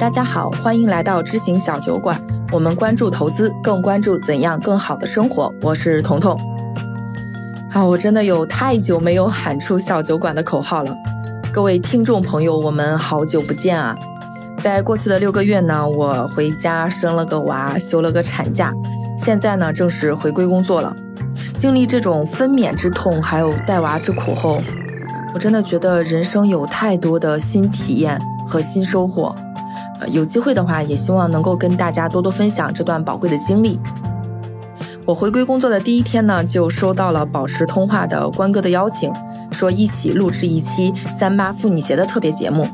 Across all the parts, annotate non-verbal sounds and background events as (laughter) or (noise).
大家好，欢迎来到知行小酒馆。我们关注投资，更关注怎样更好的生活。我是彤彤。啊，我真的有太久没有喊出小酒馆的口号了。各位听众朋友，我们好久不见啊！在过去的六个月呢，我回家生了个娃，休了个产假，现在呢正式回归工作了。经历这种分娩之痛，还有带娃之苦后，我真的觉得人生有太多的新体验和新收获。呃，有机会的话，也希望能够跟大家多多分享这段宝贵的经历。我回归工作的第一天呢，就收到了保持通话的关哥的邀请，说一起录制一期三八妇女节的特别节目。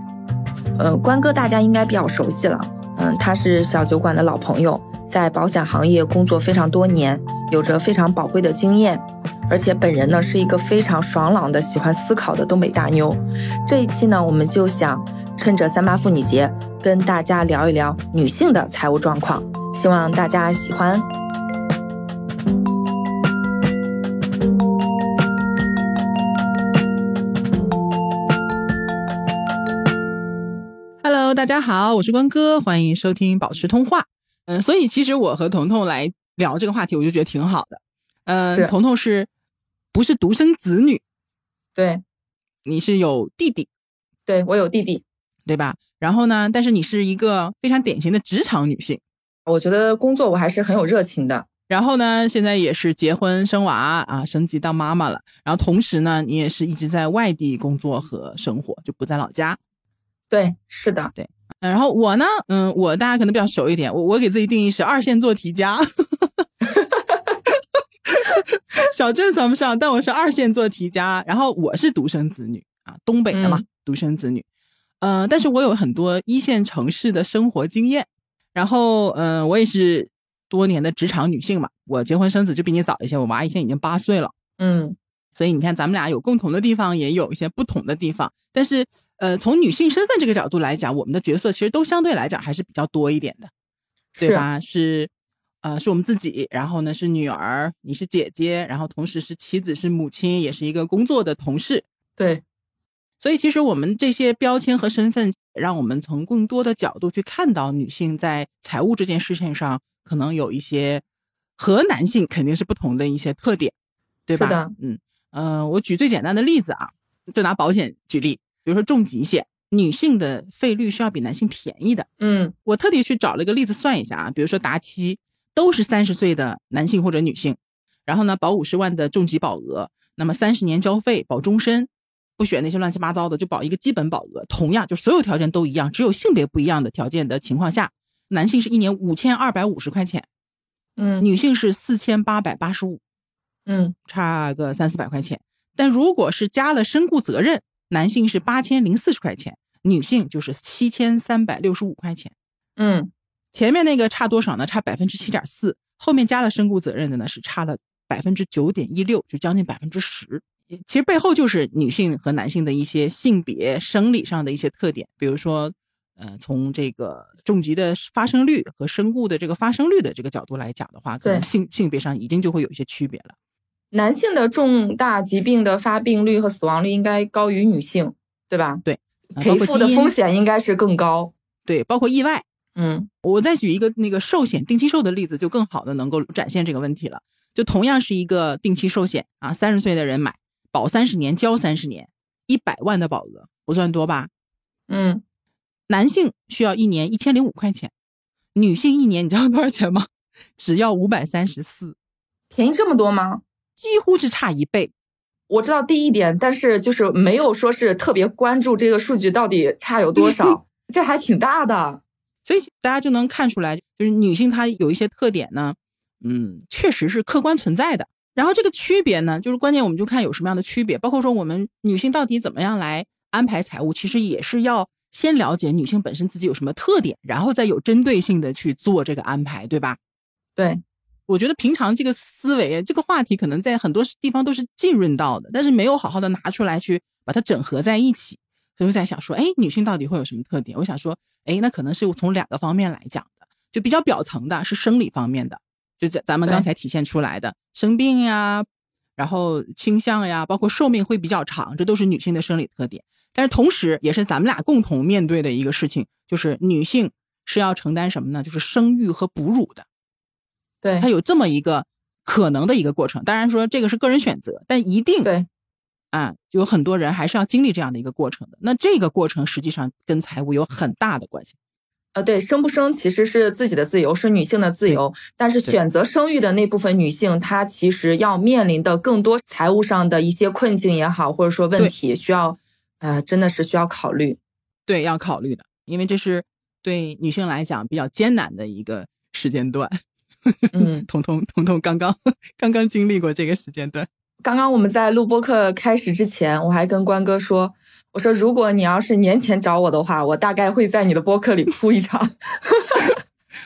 呃，关哥大家应该比较熟悉了，嗯，他是小酒馆的老朋友，在保险行业工作非常多年，有着非常宝贵的经验，而且本人呢是一个非常爽朗的、喜欢思考的东北大妞。这一期呢，我们就想趁着三八妇女节。跟大家聊一聊女性的财务状况，希望大家喜欢。Hello，大家好，我是关哥，欢迎收听保持通话。嗯，所以其实我和彤彤来聊这个话题，我就觉得挺好的。嗯，彤彤是不是独生子女？对，你是有弟弟？对我有弟弟。对吧？然后呢？但是你是一个非常典型的职场女性，我觉得工作我还是很有热情的。然后呢，现在也是结婚生娃啊，升级当妈妈了。然后同时呢，你也是一直在外地工作和生活，就不在老家。对，是的，对。然后我呢，嗯，我大家可能比较熟一点，我我给自己定义是二线做题家，(laughs) 小镇算不上，但我是二线做题家。然后我是独生子女啊，东北的嘛，独生子女。嗯，但是我有很多一线城市的生活经验，然后嗯，我也是多年的职场女性嘛。我结婚生子就比你早一些，我娃现在已经八岁了，嗯，所以你看咱们俩有共同的地方，也有一些不同的地方。但是呃，从女性身份这个角度来讲，我们的角色其实都相对来讲还是比较多一点的，对吧？是，呃，是我们自己，然后呢是女儿，你是姐姐，然后同时是妻子，是母亲，也是一个工作的同事，对。所以，其实我们这些标签和身份，让我们从更多的角度去看到女性在财务这件事情上，可能有一些和男性肯定是不同的一些特点，对吧？是的，嗯，呃，我举最简单的例子啊，就拿保险举例，比如说重疾险，女性的费率是要比男性便宜的。嗯，我特地去找了一个例子算一下啊，比如说达期都是三十岁的男性或者女性，然后呢保五十万的重疾保额，那么三十年交费保终身。不选那些乱七八糟的，就保一个基本保额。同样，就所有条件都一样，只有性别不一样的条件的情况下，男性是一年五千二百五十块钱，嗯，女性是四千八百八十五，嗯，差个三四百块钱。但如果是加了身故责任，男性是八千零四十块钱，女性就是七千三百六十五块钱。嗯，前面那个差多少呢？差百分之七点四，后面加了身故责任的呢是差了百分之九点一六，就将近百分之十。其实背后就是女性和男性的一些性别生理上的一些特点，比如说，呃，从这个重疾的发生率和身故的这个发生率的这个角度来讲的话，可能性性别上已经就会有一些区别了。男性的重大疾病的发病率和死亡率应该高于女性，对吧？对，赔付的风险应该是更高。对，包括意外。嗯，我再举一个那个寿险定期寿的例子，就更好的能够展现这个问题了。就同样是一个定期寿险啊，三十岁的人买。保三十年，交三十年，一百万的保额不算多吧？嗯，男性需要一年一千零五块钱，女性一年你知道多少钱吗？只要五百三十四，便宜这么多吗？几乎是差一倍。我知道第一点，但是就是没有说是特别关注这个数据到底差有多少，(laughs) 这还挺大的。大家就能看出来，就是女性她有一些特点呢，嗯，确实是客观存在的。然后这个区别呢，就是关键，我们就看有什么样的区别，包括说我们女性到底怎么样来安排财务，其实也是要先了解女性本身自己有什么特点，然后再有针对性的去做这个安排，对吧？对，我觉得平常这个思维，这个话题可能在很多地方都是浸润到的，但是没有好好的拿出来去把它整合在一起，所以我在想说，哎，女性到底会有什么特点？我想说，哎，那可能是从两个方面来讲的，就比较表层的是生理方面的。就咱咱们刚才体现出来的生病呀，然后倾向呀，包括寿命会比较长，这都是女性的生理特点。但是同时，也是咱们俩共同面对的一个事情，就是女性是要承担什么呢？就是生育和哺乳的。对，它有这么一个可能的一个过程。当然说这个是个人选择，但一定对啊，就有很多人还是要经历这样的一个过程的。那这个过程实际上跟财务有很大的关系。呃，对，生不生其实是自己的自由，是女性的自由。但是选择生育的那部分女性，她其实要面临的更多财务上的一些困境也好，或者说问题，需要呃，真的是需要考虑。对，要考虑的，因为这是对女性来讲比较艰难的一个时间段。嗯，(laughs) 彤彤，彤彤刚刚刚刚经历过这个时间段。刚刚我们在录播课开始之前，我还跟关哥说。我说，如果你要是年前找我的话，我大概会在你的播客里哭一场。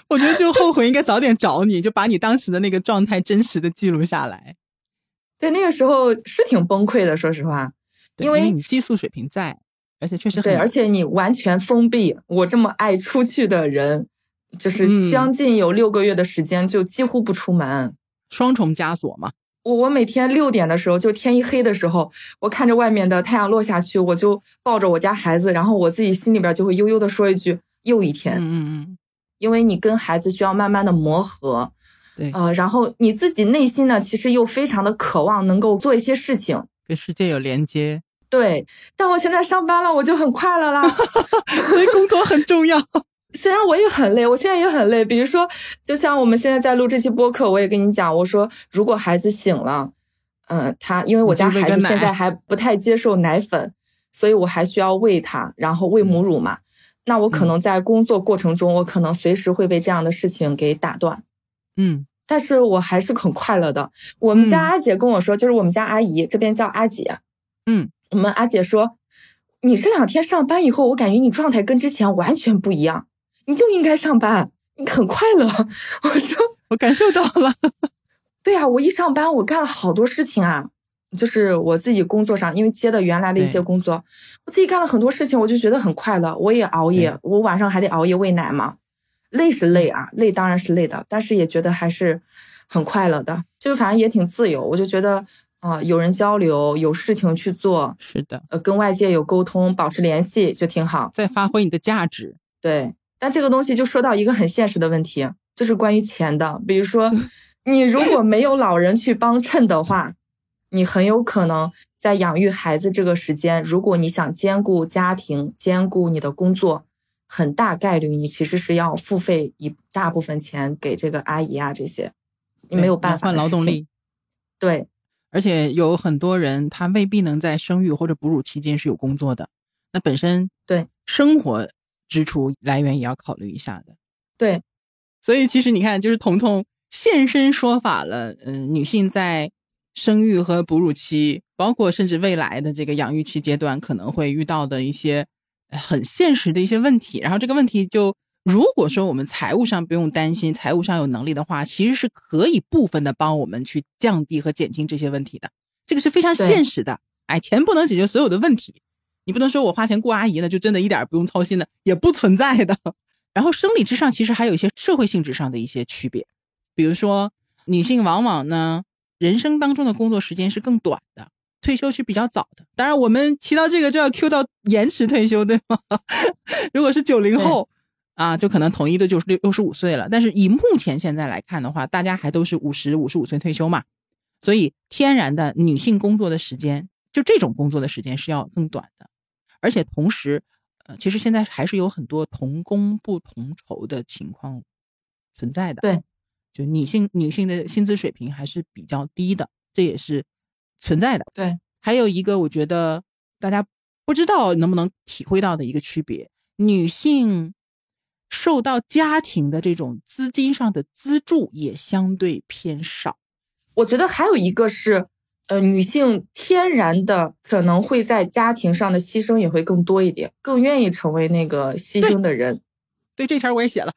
我觉得就后悔应该早点找你，就把你当时的那个状态真实的记录下来。对，那个时候是挺崩溃的，说实话，因为你激素水平在，而且确实对，而且你完全封闭。我这么爱出去的人，就是将近有六个月的时间就几乎不出门，双重枷锁嘛。我我每天六点的时候，就天一黑的时候，我看着外面的太阳落下去，我就抱着我家孩子，然后我自己心里边就会悠悠的说一句：“又一天。”嗯嗯嗯。因为你跟孩子需要慢慢的磨合，对，呃，然后你自己内心呢，其实又非常的渴望能够做一些事情，跟世界有连接。对，但我现在上班了，我就很快乐啦，(laughs) 所以工作很重要。虽然我也很累，我现在也很累。比如说，就像我们现在在录这期播客，我也跟你讲，我说如果孩子醒了，嗯，他因为我家孩子现在还不太接受奶粉，所以我还需要喂他，然后喂母乳嘛。那我可能在工作过程中，我可能随时会被这样的事情给打断。嗯，但是我还是很快乐的。我们家阿姐跟我说，就是我们家阿姨这边叫阿姐，嗯，我们阿姐说，你这两天上班以后，我感觉你状态跟之前完全不一样。你就应该上班，你很快乐。(laughs) 我说，我感受到了。(laughs) 对呀，我一上班，我干了好多事情啊，就是我自己工作上，因为接的原来的一些工作，我自己干了很多事情，我就觉得很快乐。我也熬夜，我晚上还得熬夜喂奶嘛，累是累啊，累当然是累的，但是也觉得还是很快乐的，就是反正也挺自由。我就觉得，啊，有人交流，有事情去做，是的，呃，跟外界有沟通，保持联系就挺好，在发挥你的价值，对。但这个东西就说到一个很现实的问题，就是关于钱的。比如说，你如果没有老人去帮衬的话，你很有可能在养育孩子这个时间，如果你想兼顾家庭、兼顾你的工作，很大概率你其实是要付费一大部分钱给这个阿姨啊这些，你没有办法换劳动力。对，而且有很多人他未必能在生育或者哺乳期间是有工作的，那本身对生活。支出来源也要考虑一下的，对，所以其实你看，就是彤彤现身说法了。嗯，女性在生育和哺乳期，包括甚至未来的这个养育期阶段，可能会遇到的一些很现实的一些问题。然后这个问题就，如果说我们财务上不用担心，财务上有能力的话，其实是可以部分的帮我们去降低和减轻这些问题的。这个是非常现实的。哎，钱不能解决所有的问题。你不能说我花钱雇阿姨呢，就真的一点不用操心的，也不存在的。然后生理之上，其实还有一些社会性质上的一些区别，比如说女性往往呢，人生当中的工作时间是更短的，退休是比较早的。当然，我们提到这个就要 Q 到延迟退休，对吗？(laughs) 如果是九零后啊，就可能统一的就是六六十五岁了。但是以目前现在来看的话，大家还都是五十五十五岁退休嘛，所以天然的女性工作的时间，就这种工作的时间是要更短的。而且同时，呃，其实现在还是有很多同工不同酬的情况存在的。对，就女性女性的薪资水平还是比较低的，这也是存在的。对，还有一个我觉得大家不知道能不能体会到的一个区别，女性受到家庭的这种资金上的资助也相对偏少。我觉得还有一个是。呃，女性天然的可能会在家庭上的牺牲也会更多一点，更愿意成为那个牺牲的人。对这条我也写了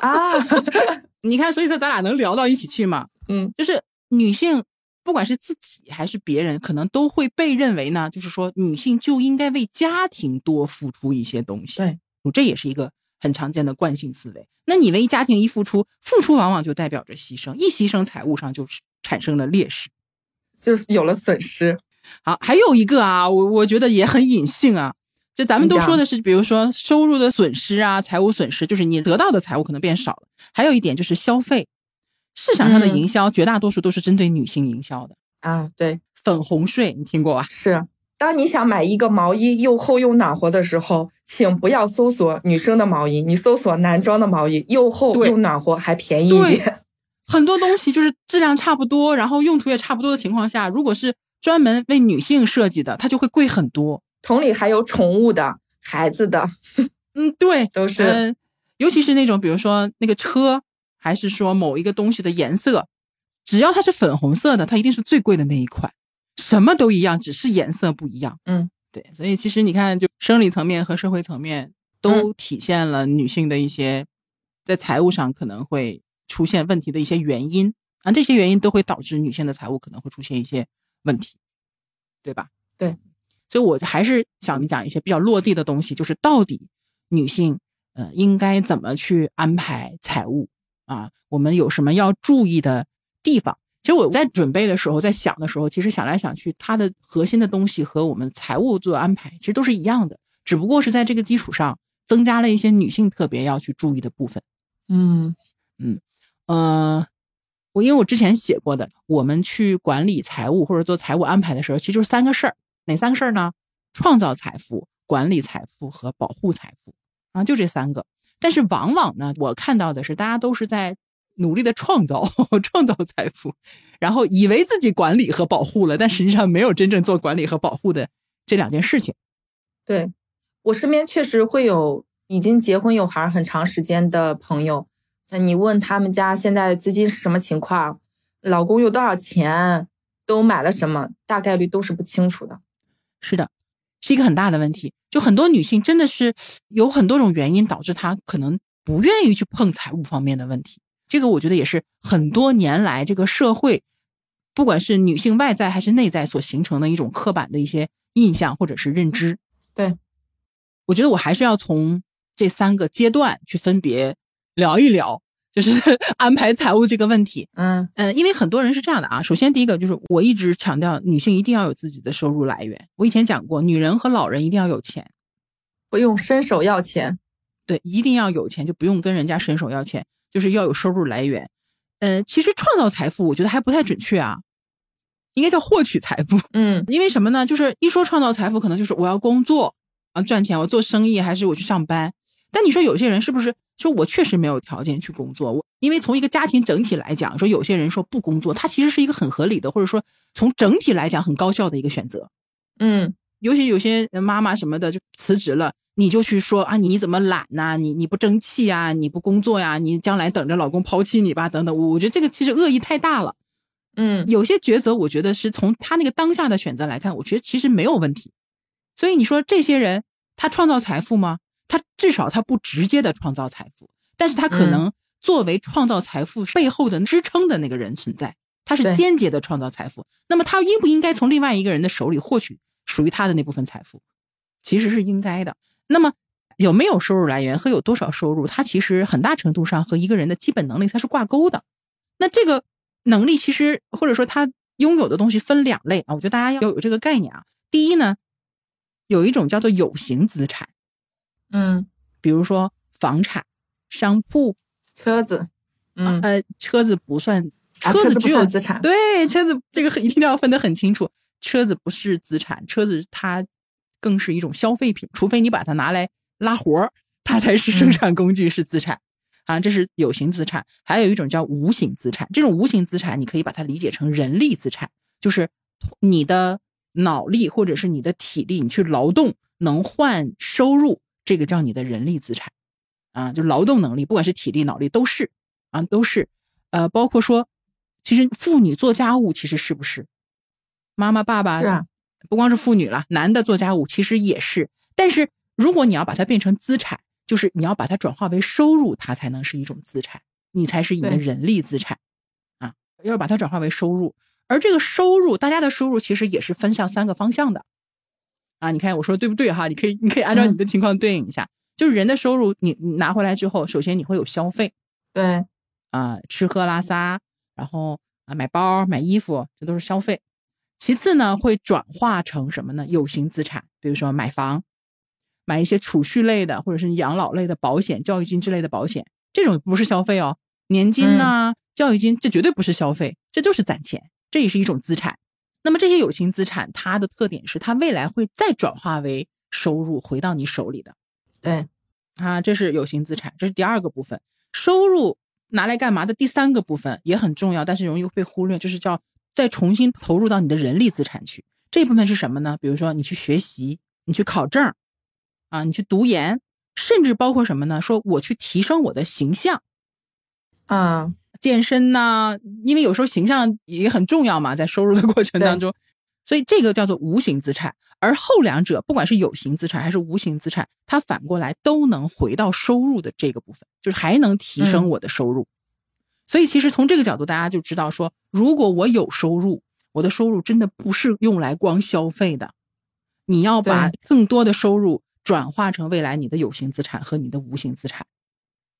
啊，(laughs) 你看，所以说咱俩能聊到一起去吗？嗯，就是女性，不管是自己还是别人，可能都会被认为呢，就是说女性就应该为家庭多付出一些东西。对，这也是一个很常见的惯性思维。那你为家庭一付出，付出往往就代表着牺牲，一牺牲财务上就是产生了劣势。就是有了损失，好，还有一个啊，我我觉得也很隐性啊。就咱们都说的是，比如说收入的损失啊，财务损失，就是你得到的财务可能变少了。还有一点就是消费，市场上的营销绝大多数都是针对女性营销的啊。对，粉红税你听过吧？是，当你想买一个毛衣又厚又暖和的时候，请不要搜索女生的毛衣，你搜索男装的毛衣，又厚又暖和，还便宜一点。很多东西就是质量差不多，然后用途也差不多的情况下，如果是专门为女性设计的，它就会贵很多。同理，还有宠物的、孩子的，嗯，对，都是，尤其是那种，比如说那个车，还是说某一个东西的颜色，只要它是粉红色的，它一定是最贵的那一款。什么都一样，只是颜色不一样。嗯，对，所以其实你看，就生理层面和社会层面都体现了女性的一些在财务上可能会出现问题的一些原因啊，这些原因都会导致女性的财务可能会出现一些问题，对吧？对。所以，我还是想讲一些比较落地的东西，就是到底女性，呃，应该怎么去安排财务啊？我们有什么要注意的地方？其实我在准备的时候，在想的时候，其实想来想去，它的核心的东西和我们财务做安排其实都是一样的，只不过是在这个基础上增加了一些女性特别要去注意的部分。嗯嗯呃，我因为我之前写过的，我们去管理财务或者做财务安排的时候，其实就是三个事儿。哪三个事儿呢？创造财富、管理财富和保护财富啊，就这三个。但是往往呢，我看到的是大家都是在努力的创造 (laughs) 创造财富，然后以为自己管理和保护了，但实际上没有真正做管理和保护的这两件事情。对我身边确实会有已经结婚有孩很长时间的朋友，那你问他们家现在资金是什么情况，老公有多少钱，都买了什么，大概率都是不清楚的。是的，是一个很大的问题。就很多女性真的是有很多种原因导致她可能不愿意去碰财务方面的问题。这个我觉得也是很多年来这个社会，不管是女性外在还是内在所形成的一种刻板的一些印象或者是认知。对，我觉得我还是要从这三个阶段去分别聊一聊。就是 (laughs) 安排财务这个问题，嗯嗯，因为很多人是这样的啊。首先，第一个就是我一直强调，女性一定要有自己的收入来源。我以前讲过，女人和老人一定要有钱，不用伸手要钱。对，一定要有钱，就不用跟人家伸手要钱，就是要有收入来源。嗯，其实创造财富，我觉得还不太准确啊，应该叫获取财富。嗯，(laughs) 因为什么呢？就是一说创造财富，可能就是我要工作啊赚钱，我做生意还是我去上班。但你说有些人是不是说我确实没有条件去工作？我因为从一个家庭整体来讲，说有些人说不工作，他其实是一个很合理的，或者说从整体来讲很高效的一个选择。嗯，尤其有些妈妈什么的就辞职了，你就去说啊，你怎么懒呐？你你不争气啊？你不工作呀？你将来等着老公抛弃你吧？等等，我觉得这个其实恶意太大了。嗯，有些抉择，我觉得是从他那个当下的选择来看，我觉得其实没有问题。所以你说这些人他创造财富吗？他至少他不直接的创造财富，但是他可能作为创造财富背后的支撑的那个人存在，他是间接的创造财富。那么他应不应该从另外一个人的手里获取属于他的那部分财富？其实是应该的。那么有没有收入来源和有多少收入，它其实很大程度上和一个人的基本能力它是挂钩的。那这个能力其实或者说他拥有的东西分两类啊，我觉得大家要有这个概念啊。第一呢，有一种叫做有形资产。嗯，比如说房产、商铺、车子，嗯呃，车子不算，车子只有资产。对，车子这个一定要分得很清楚，车子不是资产，车子它更是一种消费品，除非你把它拿来拉活儿，它才是生产工具，是资产 (laughs) 啊。这是有形资产，还有一种叫无形资产。这种无形资产，你可以把它理解成人力资产，就是你的脑力或者是你的体力，你去劳动能换收入。这个叫你的人力资产，啊，就劳动能力，不管是体力、脑力都是，啊，都是，呃，包括说，其实妇女做家务，其实是不是？妈妈、爸爸啊，不光是妇女了，男的做家务其实也是。但是如果你要把它变成资产，就是你要把它转化为收入，它才能是一种资产，你才是你的人力资产，啊，要把它转化为收入。而这个收入，大家的收入其实也是分向三个方向的。啊，你看我说对不对哈？你可以，你可以按照你的情况对应一下。就是人的收入，你你拿回来之后，首先你会有消费，对，啊，吃喝拉撒，然后啊买包买衣服，这都是消费。其次呢，会转化成什么呢？有形资产，比如说买房，买一些储蓄类的，或者是养老类的保险、教育金之类的保险，这种不是消费哦。年金呐、教育金，这绝对不是消费，这就是攒钱，这也是一种资产。那么这些有形资产，它的特点是它未来会再转化为收入回到你手里的。对，啊，这是有形资产，这是第二个部分。收入拿来干嘛的？第三个部分也很重要，但是容易被忽略，就是叫再重新投入到你的人力资产去。这部分是什么呢？比如说你去学习，你去考证，啊，你去读研，甚至包括什么呢？说我去提升我的形象，啊，健身呐、因为有时候形象也很重要嘛，在收入的 (laughs) 过程当中，所以这个叫做无形资产。而后两者，不管是有形资产还是无形资产，它反过来都能回到收入的这个部分，就是还能提升嗯我的收入。所以其实从这个角度，大家就知道说，如果我有收入，我的收入真的不是用来光消费的，你要把更多的收入转化成未来你的有形资产和你的无形资产。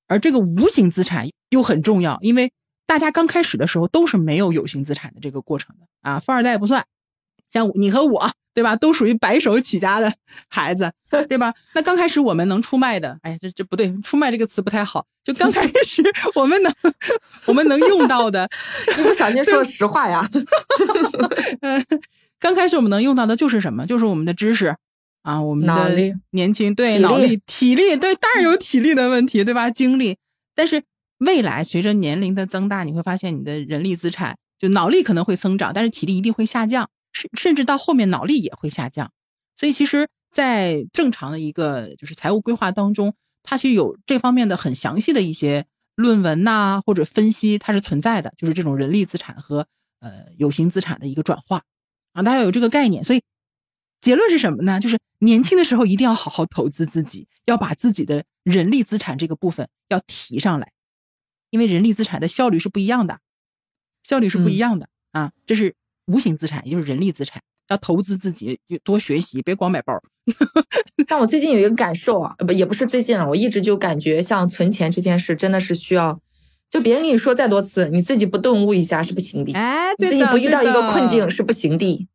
而这个无形资产又很重要，因为大家刚开始的时候都是没有有形资产的这个过程的啊，富二代不算，像你和我，对吧？都属于白手起家的孩子，对吧？那刚开始我们能出卖的，哎，这这不对，出卖这个词不太好。就刚开始我们能我们能用到的，一不小心说了实话呀。(laughs) 嗯，刚开始我们能用到的就是什么？就是我们的知识啊，我们的年轻，对脑力、体力，对，当然有体力的问题，对吧？精力，但是未来随着年龄的增大，你会发现你的人力资产，就脑力可能会增长，但是体力一定会下降，甚甚至到后面脑力也会下降。所以其实，在正常的一个就是财务规划当中，它其实有这方面的很详细的一些论文呐、或者分析，它是存在的，就是这种人力资产和呃有形资产的一个转化啊，大家有这个概念。所以结论是什么呢？就是年轻的时候一定要好好投资自己，要把自己的人力资产这个部分要提上来，因为人力资产的效率是不一样的，效率是不一样的、啊。这是无形资产，也就是人力资产，要投资自己，就多学习，别光买包。(laughs) 但我最近有一个感受啊，呃不也不是最近了，我一直就感觉像存钱这件事真的是需要，就别人跟你说再多次，你自己不顿悟一下是不行的，哎，你自己不遇到一个困境是不行的，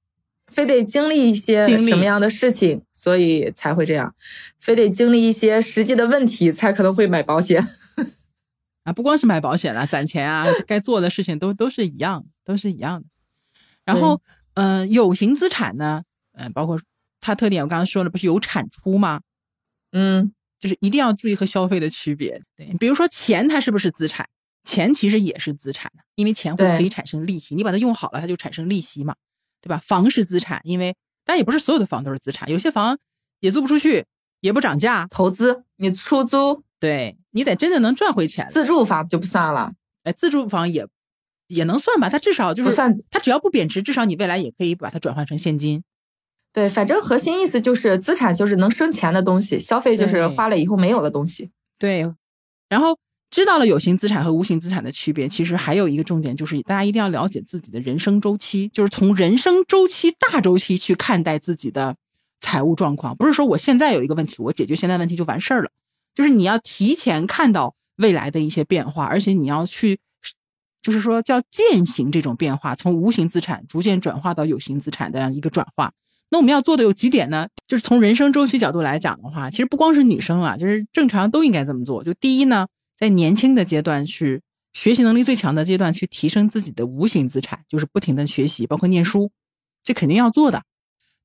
非得经历一些什么样的事情，所以才会这样，非得经历一些实际的问题，才可能会买保险。啊，不光是买保险啊，攒钱啊，(laughs) 该做的事情都都是一样的，都是一样的。然后，呃，有形资产呢，嗯、包括它特点，我刚刚说了，不是有产出吗？嗯，就是一定要注意和消费的区别。对，比如说钱，它是不是资产？钱其实也是资产的，因为钱会可以产生利息，你把它用好了，它就产生利息嘛，对吧？房是资产，因为当然也不是所有的房都是资产，有些房也租不出去，也不涨价，投资你出租对你得真的能赚回钱。自住房就不算了，哎，自住房也也能算吧，它至少就是算它只要不贬值，至少你未来也可以把它转换成现金。对，反正核心意思就是资产就是能生钱的东西，消费就是花了以后没有的东西。对，然后知道了有形资产和无形资产的区别，其实还有一个重点就是大家一定要了解自己的人生周期，就是从人生周期大周期去看待自己的财务状况，不是说我现在有一个问题，我解决现在问题就完事儿了，就是你要提前看到未来的一些变化，而且你要去。就是说，叫践行这种变化，从无形资产逐渐转化到有形资产的一个转化。那我们要做的有几点呢？就是从人生周期角度来讲的话，其实不光是女生啊，就是正常都应该这么做。就第一呢，在年轻的阶段去学习能力最强的阶段去提升自己的无形资产，就是不停的学习，包括念书，这肯定要做的。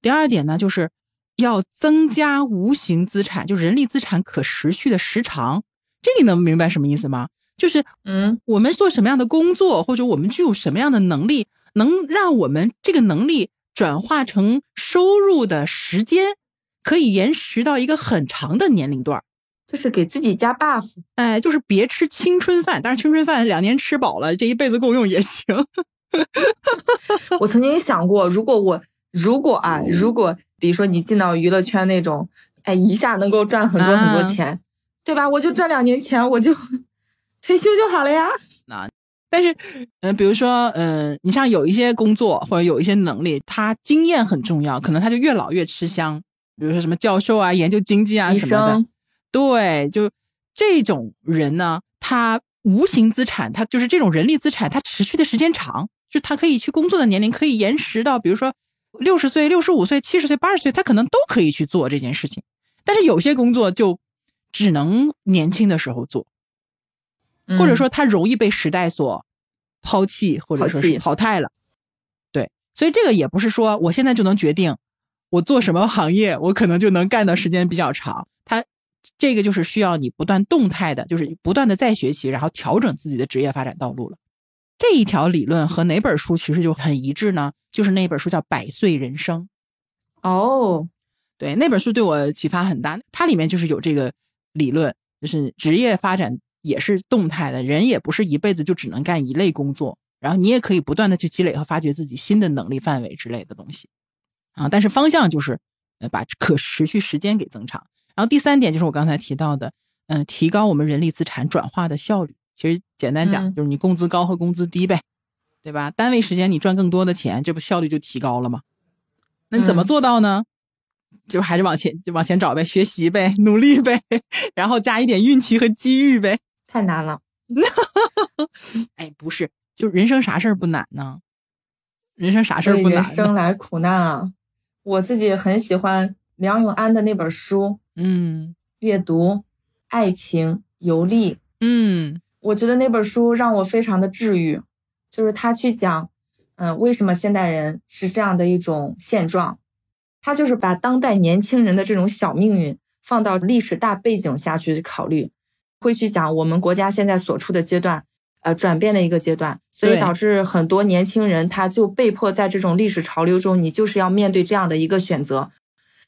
第二点呢，就是要增加无形资产，就是人力资产可持续的时长。这你能明白什么意思吗？就是嗯，我们做什么样的工作，或者我们具有什么样的能力，能让我们这个能力转化成收入的时间，可以延迟到一个很长的年龄段儿。就是给自己加 buff。哎，就是别吃青春饭，当然青春饭两年吃饱了，这一辈子够用也行。(laughs) 我曾经想过，如果我如果啊，如果比如说你进到娱乐圈那种，哎，一下能够赚很多很多钱，对吧？我就赚两年钱，我就退休就好了呀。那但是，嗯、比如说，嗯、你像有一些工作或者有一些能力，他经验很重要，可能他就越老越吃香。比如说什么教授啊、研究经济啊什么的，对，就这种人呢，他无形资产，他就是这种人力资产，他持续的时间长。就他可以去工作的年龄可以延迟到，比如说六十岁、六十五岁、七十岁、八十岁，他可能都可以去做这件事情。但是有些工作就只能年轻的时候做，或者说他容易被时代所抛弃，或者说是淘汰了。对，所以这个也不是说我现在就能决定我做什么行业，我可能就能干的时间比较长。他这个就是需要你不断动态的，就是不断的在学习，然后调整自己的职业发展道路了。这一条理论和哪本书其实就很一致呢？就是那本书叫《百岁人生》。哦，对，那本书对我启发很大。它里面就是有这个理论，就是职业发展也是动态的，人也不是一辈子就只能干一类工作，然后你也可以不断的去积累和发掘自己新的能力范围之类的东西。啊，但是方向就是呃把可持续时间给增长。然后第三点就是我刚才提到的，嗯，提高我们人力资产转化的效率。其实简单讲就是你工资高和工资低呗，对吧？单位时间你赚更多的钱，这不效率就提高了吗？那你怎么做到呢？就还是往前就往前找呗，学习呗，努力呗，然后加一点运气和机遇呗。太难了。(laughs) 哎，不是，就人生啥事儿不难呢？人生啥事儿不难？人生来苦难啊！我自己很喜欢。梁永安的那本书，嗯，阅读、爱情、游历，嗯，我觉得那本书让我非常的治愈，就是他去讲，嗯，为什么现代人是这样的一种现状，他就是把当代年轻人的这种小命运放到历史大背景下去考虑，会去讲我们国家现在所处的阶段，呃，转变的一个阶段，所以导致很多年轻人他就被迫在这种历史潮流中，你就是要面对这样的一个选择。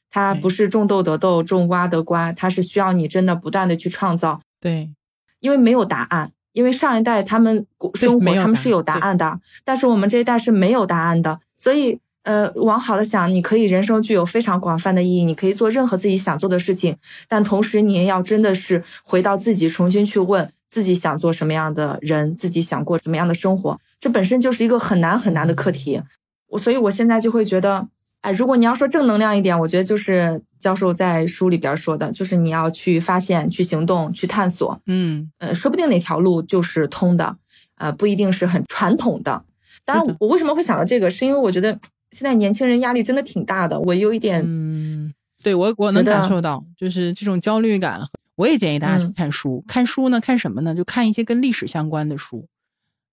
它不是种豆得豆，种瓜得瓜，它是需要你真的不断的去创造。对，因为没有答案，因为上一代他们生活他们是有答案的，但是我们这一代是没有答案的。所以，呃，往好的想，你可以人生具有非常广泛的意义，你可以做任何自己想做的事情，但同时你也要真的是回到自己，重新去问自己想做什么样的人，自己想过怎么样的生活，这本身就是一个很难很难的课题。我所以，我现在就会觉得。哎，如果你要说正能量一点，我觉得就是教授在书里边说的，就是你要去发现、去行动、去探索。嗯，呃，说不定哪条路就是通的，呃，不一定是很传统的。当然，我为什么会想到这个，是因为我觉得现在年轻人压力真的挺大的，我有一点，嗯，对我我能感受到，就是这种焦虑感。我也建议大家去看书，看书呢，看什么呢？就看一些跟历史相关的书，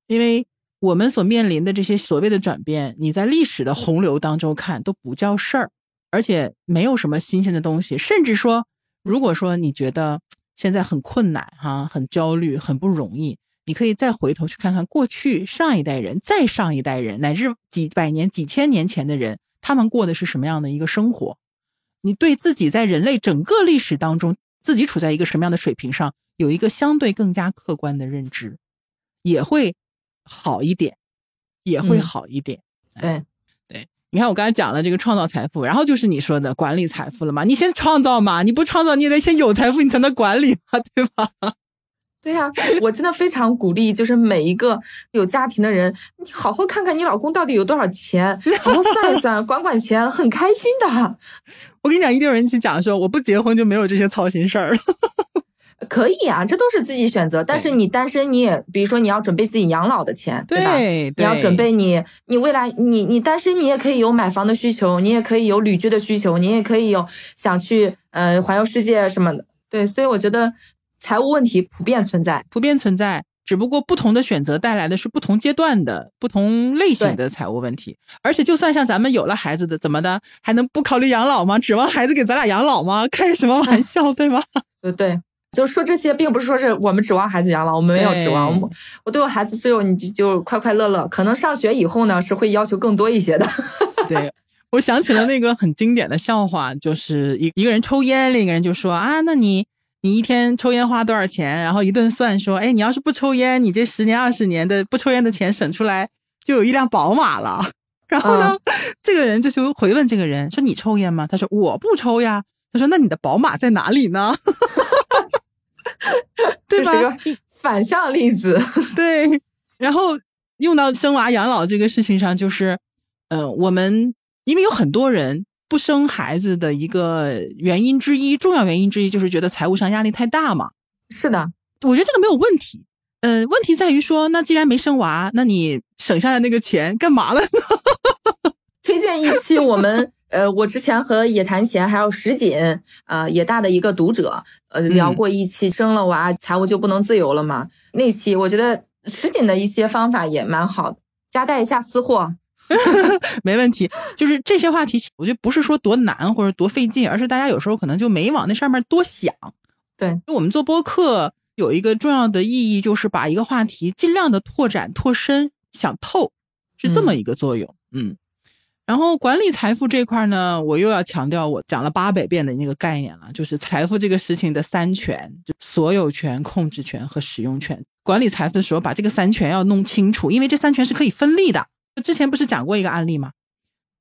因为。我们所面临的这些所谓的转变，你在历史的洪流当中看都不叫事儿，而且没有什么新鲜的东西。甚至说，如果说你觉得现在很困难哈，很焦虑，很不容易，你可以再回头去看看过去上一代人、再上一代人，乃至几百年、几千年前的人，他们过的是什么样的一个生活？你对自己在人类整个历史当中，自己处在一个什么样的水平上，有一个相对更加客观的认知，也会。好一点，也会好一点。对，对，你看我刚才讲了这个创造财富，然后就是你说的管理财富了嘛？你先创造嘛，你不创造，你也得先有财富，你才能管理嘛，对吧？(laughs) 对呀，我真的非常鼓励，就是每一个有家庭的人，你好好看看你老公到底有多少钱，好好算一算，管管钱，很开心的。(laughs) 我跟你讲，一定有人去讲说，我不结婚就没有这些操心事儿了。可以啊，这都是自己选择。但是你单身，你也比如说你要准备自己养老的钱，对吧？你要准备你你未来你你单身，你也可以有买房的需求，你也可以有旅居的需求，你也可以有想去呃环游世界什么的。对，所以我觉得财务问题普遍存在，普遍存在，只不过不同的选择带来的是不同阶段的不同类型的财务问题。而且就算像咱们有了孩子的，怎么的还能不考虑养老吗？指望孩子给咱俩养老吗？开什么玩 (laughs) 笑，对吗？对，对。就说这些，并不是说是我们指望孩子养老，我们没有指望。我我对我孩子，所以你就就快快乐乐。可能上学以后呢，是会要求更多一些的。(laughs) 对，我想起了那个很经典的笑话，就是一一个人抽烟，另一个人就说啊，那你你一天抽烟花多少钱？然后一顿算，说，哎，你要是不抽烟，你这十年二十年的不抽烟的钱省出来，就有一辆宝马了。然后呢，这个人就就回问这个人说，你抽烟吗？他说我不抽呀。他说那你的宝马在哪里呢？(laughs) (laughs) 对吧？反向例子，(laughs) 对。然后用到生娃养老这个事情上，就是，嗯，我们因为有很多人不生孩子的一个原因之一，重要原因之一就是觉得财务上压力太大嘛。是的，我觉得这个没有问题。呃，问题在于说，那既然没生娃，那你省下来那个钱干嘛了呢？(laughs) 推荐一期我们，呃，我之前和野谈钱还有石锦，呃，野大的一个读者，呃，聊过一期生了娃财务就不能自由了嘛。那期我觉得石锦的一些方法也蛮好的，夹带一下私货。(laughs) 没问题，就是这些话题，我觉得不是说多难或者多费劲，而是大家有时候可能就没往那上面多想。对，我们做播客有一个重要的意义，就是把一个话题尽量的拓展、拓深、想透，是这么一个作用。嗯，然后管理财富这块呢，我又要强调我讲了八百遍的那个概念了，就是财富这个事情的三权，就所有权、控制权和使用权。管理财富的时候，把这个三权要弄清楚，因为这三权是可以分立的。之前不是讲过一个案例吗？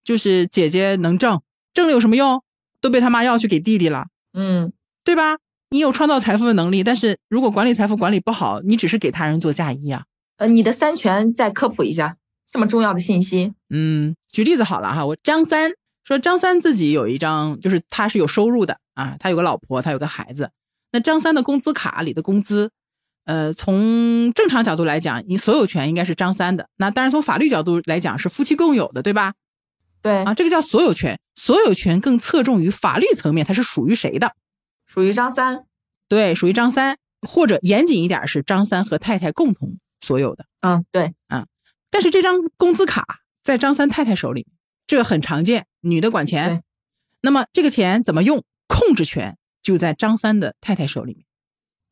就是姐姐能挣，挣了有什么用？都被他妈要去给弟弟了，嗯，对吧？你有创造财富的能力，但是如果管理财富管理不好，你只是给他人做嫁衣啊。呃，你的三权再科普一下，这么重要的信息。嗯，举例子好了哈，我张三说张三自己有一张，就是他是有收入的啊，他有个老婆，他有个孩子。那张三的工资卡里的工资。呃，从正常角度来讲，你所有权应该是张三的。那当然，从法律角度来讲是夫妻共有的，对吧？对啊，这个叫所有权。所有权更侧重于法律层面，它是属于谁的？属于张三。对，属于张三，或者严谨一点是张三和太太共同所有的。嗯，对，嗯。但是这张工资卡在张三太太手里，这个很常见，女的管钱。那么这个钱怎么用？控制权就在张三的太太手里面。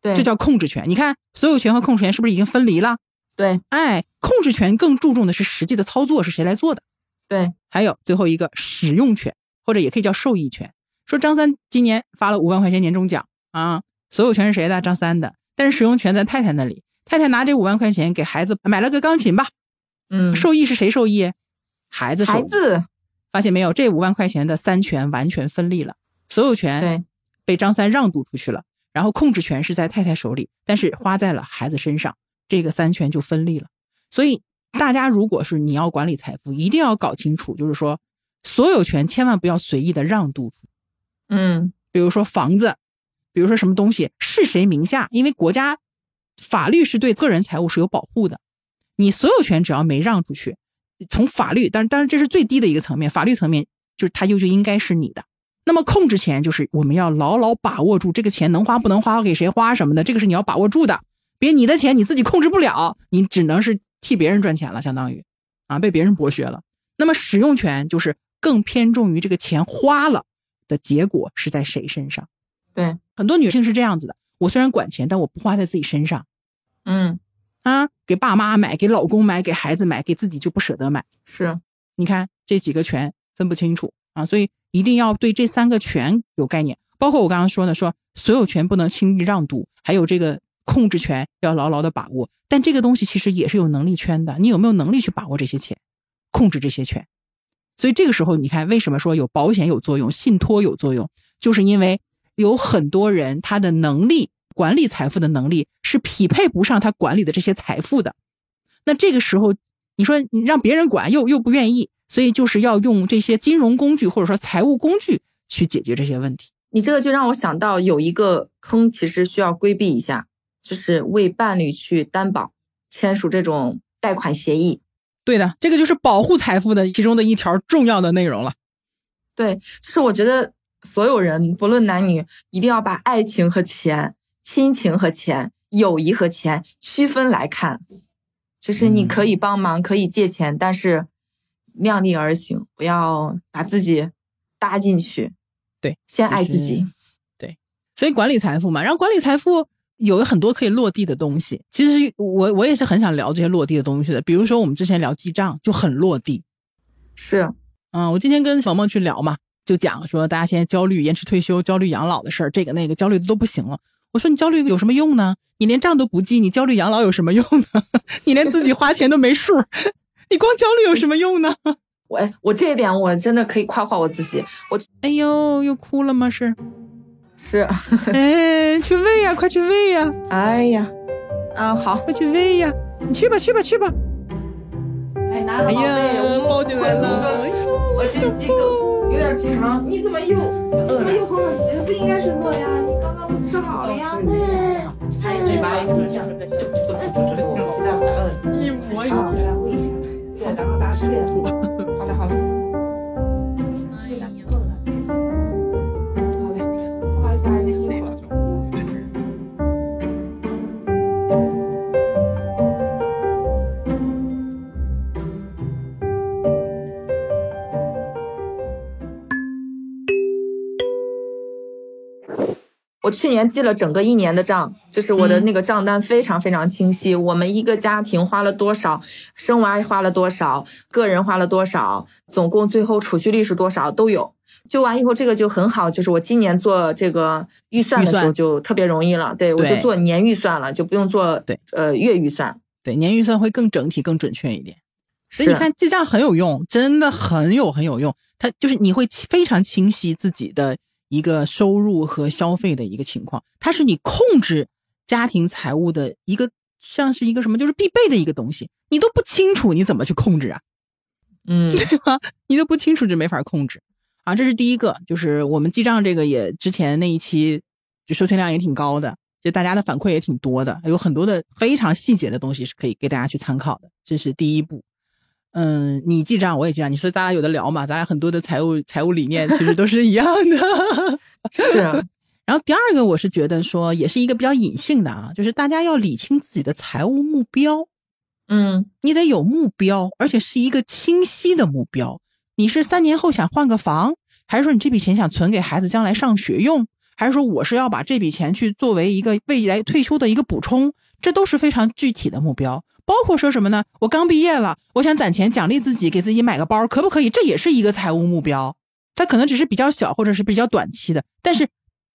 对，这叫控制权。你看，所有权和控制权是不是已经分离了？对，哎，控制权更注重的是实际的操作是谁来做的。对，还有最后一个使用权，或者也可以叫受益权。说张三今年发了五万块钱年终奖啊，所有权是谁的？张三的，但是使用权在太太那里。太太拿这五万块钱给孩子买了个钢琴吧，嗯，受益是谁受益？孩子。孩子，发现没有？这五万块钱的三权完全分立了，所有权对被张三让渡出去了。然后控制权是在太太手里，但是花在了孩子身上，这个三权就分立了。所以大家如果是你要管理财富，一定要搞清楚，就是说所有权千万不要随意的让渡。嗯，比如说房子，比如说什么东西是谁名下，因为国家法律是对个人财务是有保护的，你所有权只要没让出去，从法律，但当然这是最低的一个层面，法律层面就是它就就应该是你的。那么控制钱就是我们要牢牢把握住这个钱能花不能花给谁花什么的，这个是你要把握住的。别你的钱你自己控制不了，你只能是替别人赚钱了，相当于啊被别人剥削了。那么使用权就是更偏重于这个钱花了的结果是在谁身上。对，很多女性是这样子的，我虽然管钱，但我不花在自己身上。嗯，啊，给爸妈买，给老公买，给孩子买，给自己就不舍得买。是，你看这几个权分不清楚啊，所以。一定要对这三个权有概念，包括我刚刚说的，说所有权不能轻易让渡，还有这个控制权要牢牢的把握。但这个东西其实也是有能力圈的，你有没有能力去把握这些钱，控制这些权？所以这个时候，你看为什么说有保险有作用，信托有作用，就是因为有很多人他的能力管理财富的能力是匹配不上他管理的这些财富的。那这个时候，你说你让别人管，又又不愿意。所以就是要用这些金融工具或者说财务工具去解决这些问题。你这个就让我想到有一个坑，其实需要规避一下，就是为伴侣去担保签署这种贷款协议。对的，这个就是保护财富的其中的一条重要的内容了。对，就是我觉得所有人不论男女，一定要把爱情和钱、亲情和钱、友谊和钱区分来看。就是你可以帮忙，可以借钱，但是。量力而行，不要把自己搭进去。对，先爱自己。对，所以管理财富嘛，然后管理财富有很多可以落地的东西。其实我我也是很想聊这些落地的东西的。比如说我们之前聊记账就很落地。是，嗯，我今天跟小梦去聊嘛，就讲说大家现在焦虑延迟退休、焦虑养老的事儿，这个那个焦虑的都不行了。我说你焦虑有什么用呢？你连账都不记，你焦虑养老有什么用呢？(laughs) 你连自己花钱都没数。你光焦虑有什么用呢？我我这一点我真的可以夸夸我自己。我哎呦，又哭了吗？是是，哎，去喂呀，快去喂呀！哎呀，啊好，快去喂呀！你去吧，去吧，去吧。哎，拿了宝贝，抱进来了。我真激动。有点长，你怎么又怎么又哄好奇？不应该是饿呀？你刚刚不吃好了呀？嘴巴里是像这个，鸡蛋白饿，一模一样。来喂一下，再然后大家睡了。好的好的。我去年记了整个一年的账，就是我的那个账单非常非常清晰。我们一个家庭花了多少，生娃花了多少，个人花了多少，总共最后储蓄率是多少都有。就完以后，这个就很好，就是我今年做这个预算的时候就特别容易了。对我就做年预算了，就不用做对呃月预算。对年预算会更整体、更准确一点。所以你看，记账很有用，真的很有很有用。它就是你会非常清晰自己的一个收入和消费的一个情况，它是你控制家庭财务的一个像是一个什么，就是必备的一个东西。你都不清楚，你怎么去控制啊？嗯，对吧？你都不清楚，就没法控制啊。这是第一个，就是我们记账这个也之前那一期就收听量也挺高的，就大家的反馈也挺多的，有很多的非常细节的东西是可以给大家去参考的。这是第一步。嗯，你记账，我也记账，你说咱俩有的聊嘛，咱俩很多的财务财务理念其实都是一样的。(laughs) 是。(laughs) 然后第二个，我是觉得说，也是一个比较隐性的啊，就是大家要理清自己的财务目标。嗯，你得有目标，而且是一个清晰的目标。你是三年后想换个房，还是说你这笔钱想存给孩子将来上学用，还是说我是要把这笔钱去作为一个未来退休的一个补充？这都是非常具体的目标。包括说什么呢？我刚毕业了，我想攒钱奖励自己，给自己买个包，可不可以？这也是一个财务目标。它可能只是比较小，或者是比较短期的，但是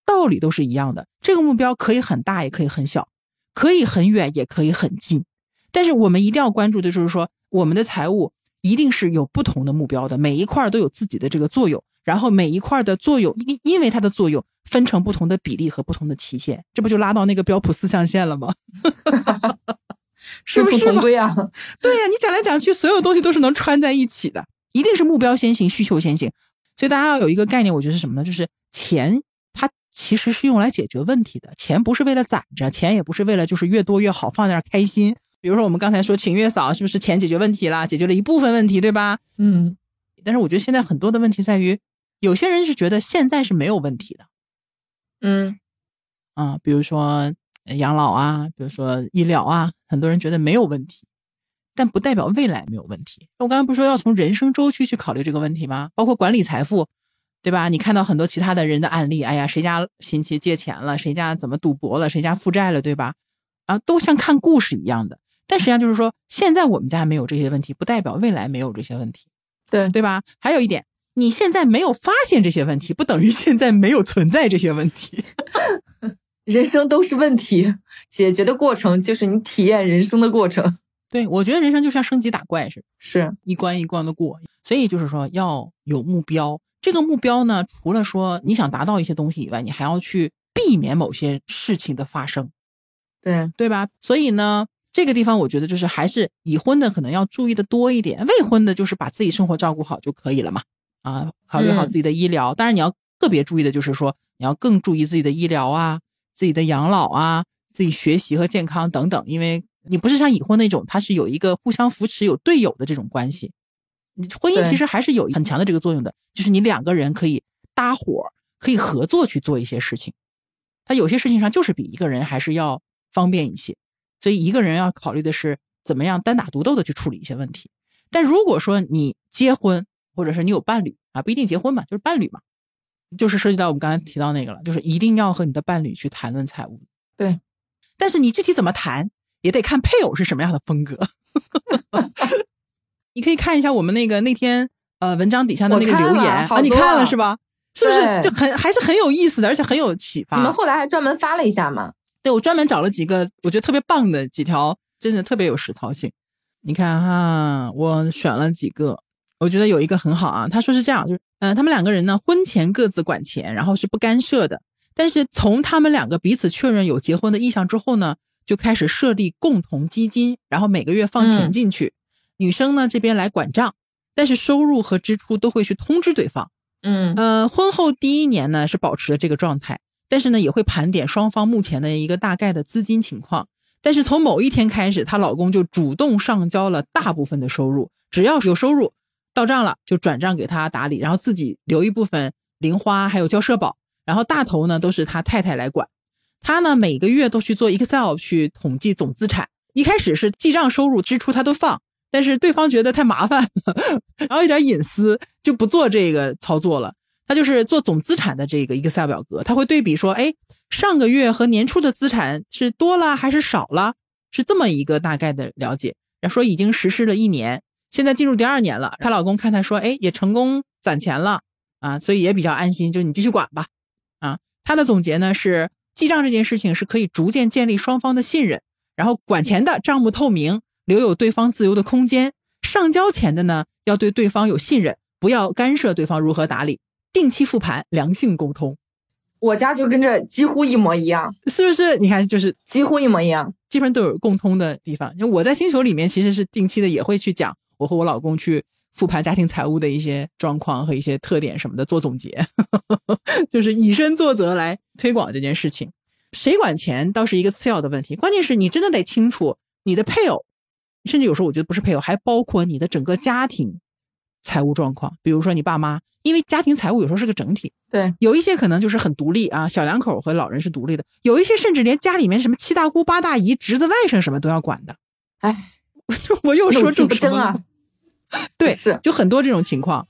道理都是一样的。这个目标可以很大，也可以很小，可以很远，也可以很近。但是我们一定要关注的就是说，我们的财务一定是有不同的目标的，每一块都有自己的这个作用，然后每一块的作用因因为它的作用分成不同的比例和不同的期限，这不就拉到那个标普四象限了吗？(laughs) 是不殊是嘛途同归啊。对呀、你讲来讲去，所有东西都是能穿在一起的，一定是目标先行，需求先行。所以大家要有一个概念，我觉得是什么呢？就是钱它其实是用来解决问题的，钱不是为了攒着，钱也不是为了就是越多越好放在那儿开心。比如说我们刚才说请月嫂，是不是钱解决问题啦？解决了一部分问题，对吧？嗯，但是我觉得现在很多的问题在于，有些人是觉得现在是没有问题的嗯，啊，比如说呃养老啊，比如说医疗啊，很多人觉得没有问题，但不代表未来没有问题。我刚才不是说要从人生周期去考虑这个问题吗？包括管理财富，对吧？你看到很多其他的人的案例，哎呀，谁家亲戚借钱了，谁家怎么赌博了，谁家负债了，对吧？啊，都像看故事一样的。但实际上就是说，现在我们家没有这些问题，不代表未来没有这些问题。对，对吧？还有一点，你现在没有发现这些问题，不等于现在没有存在这些问题。(laughs) 人生都是问题，解决的过程就是你体验人生的过程。(laughs) 对我觉得人生就像升级打怪似的，是，一关一关的过。所以就是说要有目标，这个目标呢，除了说你想达到一些东西以外，你还要去避免某些事情的发生，对，对吧？所以呢，这个地方我觉得就是还是已婚的可能要注意的多一点，未婚的就是把自己生活照顾好就可以了嘛。啊，考虑好嗯自己的医疗，当然你要特别注意的就是说，你要更注意自己的医疗啊，自己的养老啊，自己学习和健康等等，因为你不是像已婚那种，它是有一个互相扶持、有队友的这种关系。你婚姻其实还是有很强的这个作用的，就是你两个人可以搭伙，可以合作去做一些事情。他有些事情上就是比一个人还是要方便一些，所以一个人要考虑的是怎么样单打独斗的去处理一些问题。但如果说你结婚，或者是你有伴侣啊，不一定结婚嘛，就是伴侣嘛，就是涉及到我们刚才提到那个了，就是一定要和你的伴侣去谈论财务。对，但是你具体怎么谈，也得看配偶是什么样的风格。(laughs) 你可以看一下我们那个那天呃文章底下的那个留言啊，你看了是吧？是不是就很还是很有意思的，而且很有启发？你们后来还专门发了一下嘛？对我专门找了几个我觉得特别棒的几条，真的特别有实操性。你看哈，我选了几个，我觉得有一个很好啊。他说是这样，就是呃，他们两个人呢婚前各自管钱，然后是不干涉的。但是从他们两个彼此确认有结婚的意向之后呢，就开始设立共同基金，然后每个月放钱嗯进去。女生呢这边来管账，但是收入和支出都会去通知对方。嗯呃，婚后第一年呢是保持了这个状态，但是呢也会盘点双方目前的一个大概的资金情况。但是从某一天开始，她老公就主动上交了大部分的收入，只要有收入到账了，就转账给他打理，然后自己留一部分零花，还有交社保，然后大头呢都是他太太来管。他呢每个月都去做 Excel 去统计总资产，一开始是记账收入支出他都放，但是对方觉得太麻烦了，然后有点隐私，就不做这个操作了。他就是做总资产的这个 Excel 表格，他会对比说，哎，上个月和年初的资产是多了还是少了，是这么一个大概的了解。然后说已经实施了一年，现在进入第二年了。她老公看她说，哎，也成功攒钱了啊，所以也比较安心，就你继续管吧。啊，她的总结呢是，记账这件事情是可以逐渐建立双方的信任，然后管钱的账目透明，留有对方自由的空间。上交钱的呢，要对对方有信任，不要干涉对方如何打理。定期复盘，良性沟通，我家就跟这几乎一模一样，是不是？你看，就是几乎一模一样，基本都有共通的地方。因为我在星球里面其实是定期的，也会去讲我和我老公去复盘家庭财务的一些状况和一些特点什么的，做总结，(laughs) 就是以身作则来推广这件事情。谁管钱倒是一个次要的问题，关键是你真的得清楚你的配偶，甚至有时候我觉得不是配偶，还包括你的整个家庭财务状况，比如说你爸妈。因为家庭财务有时候是个整体，对，有一些可能就是很独立啊，小两口和老人是独立的，有一些甚至连家里面什么七大姑八大姨、侄子外甥什么都要管的。哎，(laughs) 我又说这不争啊，(laughs) 对，是就很多这种情况。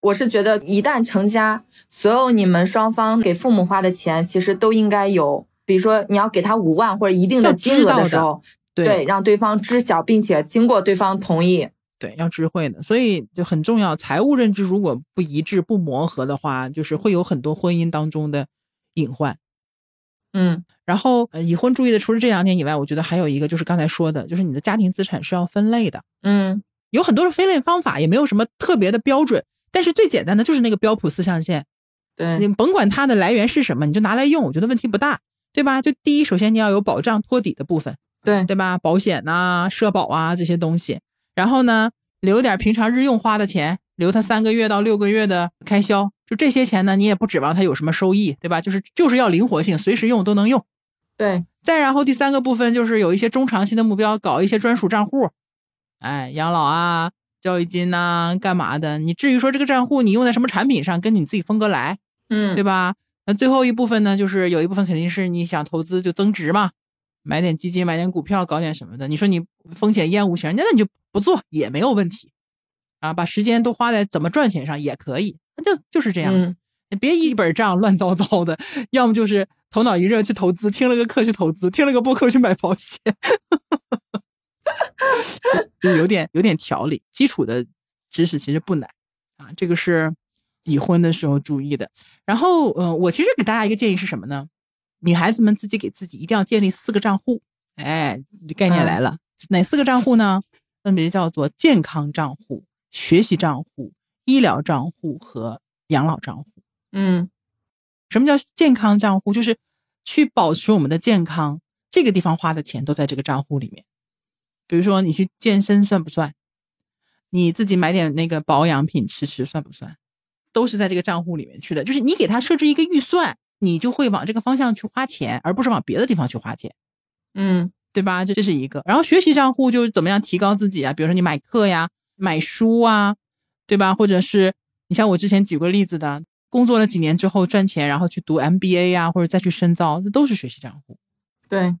我是觉得一旦成家，所有你们双方给父母花的钱，其实都应该有，比如说你要给他五万或者一定的金额的时候，对，让对方知晓，并且经过对方同意。对，要知会的，所以就很重要。财务认知如果不一致、不磨合的话，就是会有很多婚姻当中的隐患。嗯，然后已婚注意的，除了这两点以外，我觉得还有一个就是刚才说的，就是你的家庭资产是要分类的。嗯，有很多的分类方法，也没有什么特别的标准，但是最简单的就是那个标普四象限。对，你甭管它的来源是什么，你就拿来用，我觉得问题不大，对吧？就第一，首先你要有保障托底的部分，对对吧？保险呐、社保啊这些东西。然后呢，留点平常日用花的钱，留他三个月到六个月的开销，就这些钱呢，你也不指望它有什么收益，对吧？就是就是要灵活性，随时用都能用。对，再然后第三个部分就是有一些中长期的目标，搞一些专属账户，哎，养老啊、教育金呐、干嘛的？你至于说这个账户你用在什么产品上，跟你自己风格来，嗯，对吧？那最后一部分呢，就是有一部分肯定是你想投资就增值嘛。买点基金，买点股票，搞点什么的。你说你风险厌恶型，那那你就不做也没有问题，啊，把时间都花在怎么赚钱上也可以，那就就是这样。你别一本账乱糟糟的，要么就是头脑一热去投资，听了个课去投资，听了个播客去买保险，就有点有点条理。基础的知识其实不难啊，这个是已婚的时候注意的。然后，嗯，我其实给大家一个建议是什么呢？女孩子们自己给自己一定要建立四个账户，哎，概念来了，哪四个账户呢？分别叫做健康账户、学习账户、医疗账户和养老账户。嗯，什么叫健康账户？就是去保持我们的健康，这个地方花的钱都在这个账户里面。比如说你去健身算不算？你自己买点那个保养品吃吃算不算？都是在这个账户里面去的。就是你给他设置一个预算。你就会往这个方向去花钱，而不是往别的地方去花钱，嗯，对吧？这这是一个。然后学习账户就是怎么样提高自己啊？比如说你买课呀、买书啊，对吧？或者是你像我之前举过例子的，工作了几年之后赚钱，然后去读 MBA 呀，或者再去深造，这都是学习账户。对，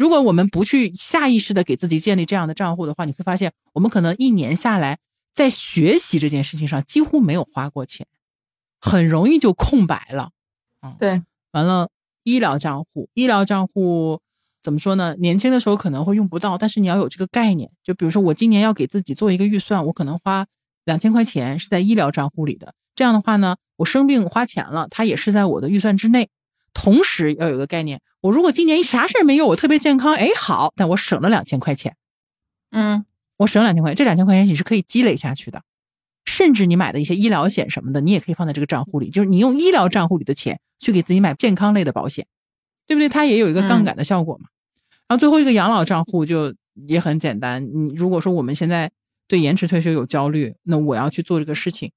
如果我们不去下意识的给自己建立这样的账户的话，你会发现我们可能一年下来在学习这件事情上几乎没有花过钱，很容易就空白了。对，完了，医疗账户，医疗账户怎么说呢？年轻的时候可能会用不到，但是你要有这个概念。就比如说，我今年要给自己做一个预算，我可能花两千块钱是在医疗账户里的。这样的话呢，我生病花钱了，它也是在我的预算之内。同时要有个概念，我如果今年啥事儿没有，我特别健康，哎，好，但我省了两千块钱。嗯，我省两千块钱，这两千块钱你是可以积累下去的。甚至你买的一些医疗险什么的，你也可以放在这个账户里，就是你用医疗账户里的钱去给自己买健康类的保险，对不对？它也有一个杠杆的效果嘛。然后最后一个养老账户就也很简单，你如果说我们现在对延迟退休有焦虑，那我要去做这个事情，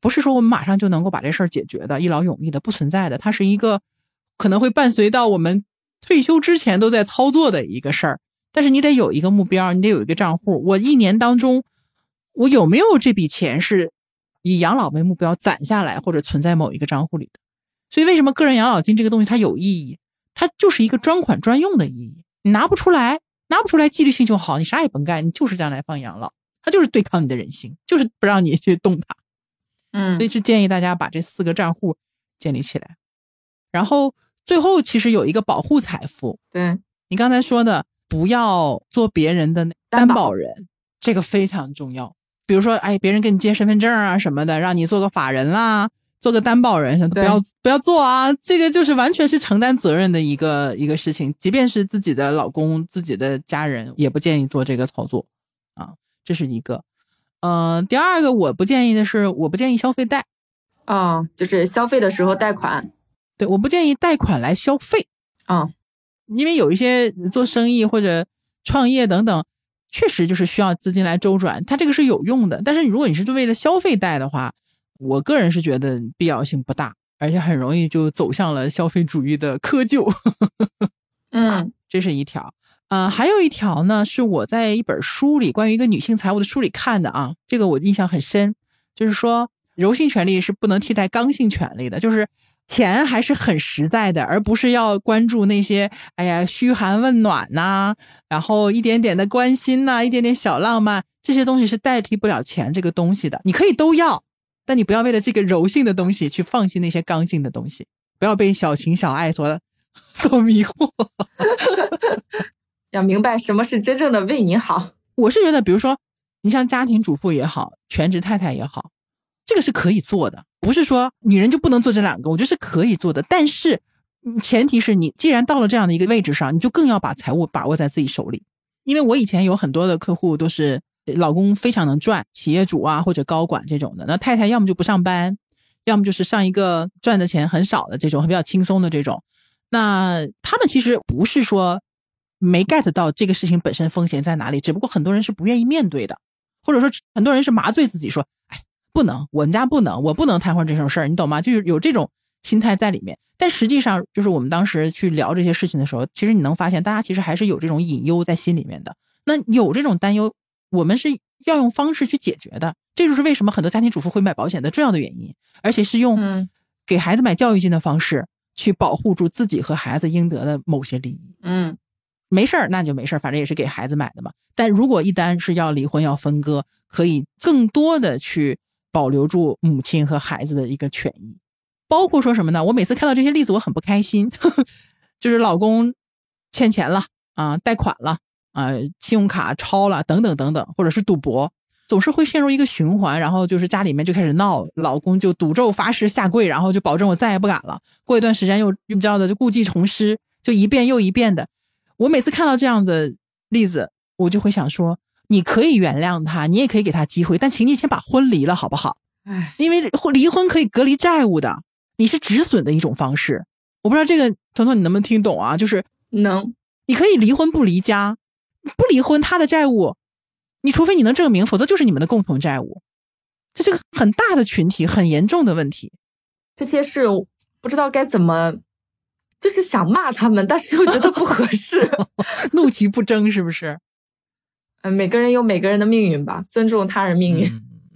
不是说我们马上就能够把这事儿解决的，一劳永逸的不存在的，它是一个可能会伴随到我们退休之前都在操作的一个事儿。但是你得有一个目标，你得有一个账户。我一年当中，我有没有这笔钱是以养老为目标攒下来，或者存在某一个账户里的？所以为什么个人养老金这个东西它有意义？它就是一个专款专用的意义。你拿不出来，拿不出来，纪律性就好，你啥也甭干，你就是将来放养老。它就是对抗你的人性，就是不让你去动它。嗯，所以是建议大家把这四个账户建立起来。然后最后其实有一个保护财富，对你刚才说的。不要做别人的担保人，这个非常重要。比如说，哎，别人给你借身份证啊什么的，让你做个法人啦，做个担保人，不要不要做啊！这个就是完全是承担责任的一个一个事情。即便是自己的老公、自己的家人，也不建议做这个操作啊。这是一个。嗯，第二个我不建议的是，我不建议消费贷。哦，就是消费的时候贷款。对，我不建议贷款来消费。啊。因为有一些做生意或者创业等等，确实就是需要资金来周转，它这个是有用的。但是如果你是为了消费贷的话，我个人是觉得必要性不大，而且很容易就走向了消费主义的窠臼。(laughs) 嗯，这是一条。呃，还有一条呢，是我在一本书里关于一个女性财务的书里看的啊，这个我印象很深，就是说柔性权利是不能替代刚性权利的，就是。钱还是很实在的，而不是要关注那些哎呀嘘寒问暖呐，然后一点点的关心呐，一点点小浪漫，这些东西是代替不了钱这个东西的。你可以都要，但你不要为了这个柔性的东西去放弃那些刚性的东西，不要被小情小爱所 (laughs) 所迷惑。(laughs) 要明白什么是真正的为你好。我是觉得，比如说你像家庭主妇也好，全职太太也好。这个是可以做的，不是说女人就不能做这两个，我觉得是可以做的。但是，前提是你既然到了这样的一个位置上，你就更要把财务把握在自己手里。因为我以前有很多的客户都是老公非常能赚，企业主啊或者高管这种的，那太太要么就不上班，要么就是上一个赚的钱很少的这种比较轻松的这种。那他们其实不是说没 get 到这个事情本身风险在哪里，只不过很多人是不愿意面对的，或者说很多人是麻醉自己说，哎。不能，我们家不能，我不能瘫痪这种事儿，你懂吗？就是有这种心态在里面。但实际上，就是我们当时去聊这些事情的时候，其实你能发现，大家其实还是有这种隐忧在心里面的。那有这种担忧，我们是要用方式去解决的。这就是为什么很多家庭主妇会买保险的重要的原因，而且是用给孩子买教育金的方式去保护住自己和孩子应得的某些利益。嗯，没事儿，那就没事儿，反正也是给孩子买的嘛。但如果一旦是要离婚要分割，可以更多的去。保留住母亲和孩子的一个权益，包括说什么呢？我每次看到这些例子，我很不开心，(laughs) 就是老公欠钱了啊，贷款了啊，信用卡超了等等等等，或者是赌博，总是会陷入一个循环，然后就是家里面就开始闹，老公就赌咒发誓下跪，然后就保证我再也不敢了。过一段时间又你知道的，就故技重施，就一遍又一遍的。我每次看到这样的例子，我就会想说。你可以原谅他，你也可以给他机会，但请你先把婚离了，好不好？哎，因为离婚可以隔离债务的，你是止损的一种方式。我不知道这个彤彤你能不能听懂啊？就是能，你可以离婚不离家，不离婚他的债务，你除非你能证明，否则就是你们的共同债务。这是个很大的群体，很严重的问题。这些事不知道该怎么，就是想骂他们，但是又觉得不合适，(laughs) 怒其不争，是不是？嗯，(laughs) 每个人有每个人的命运吧，尊重他人命运。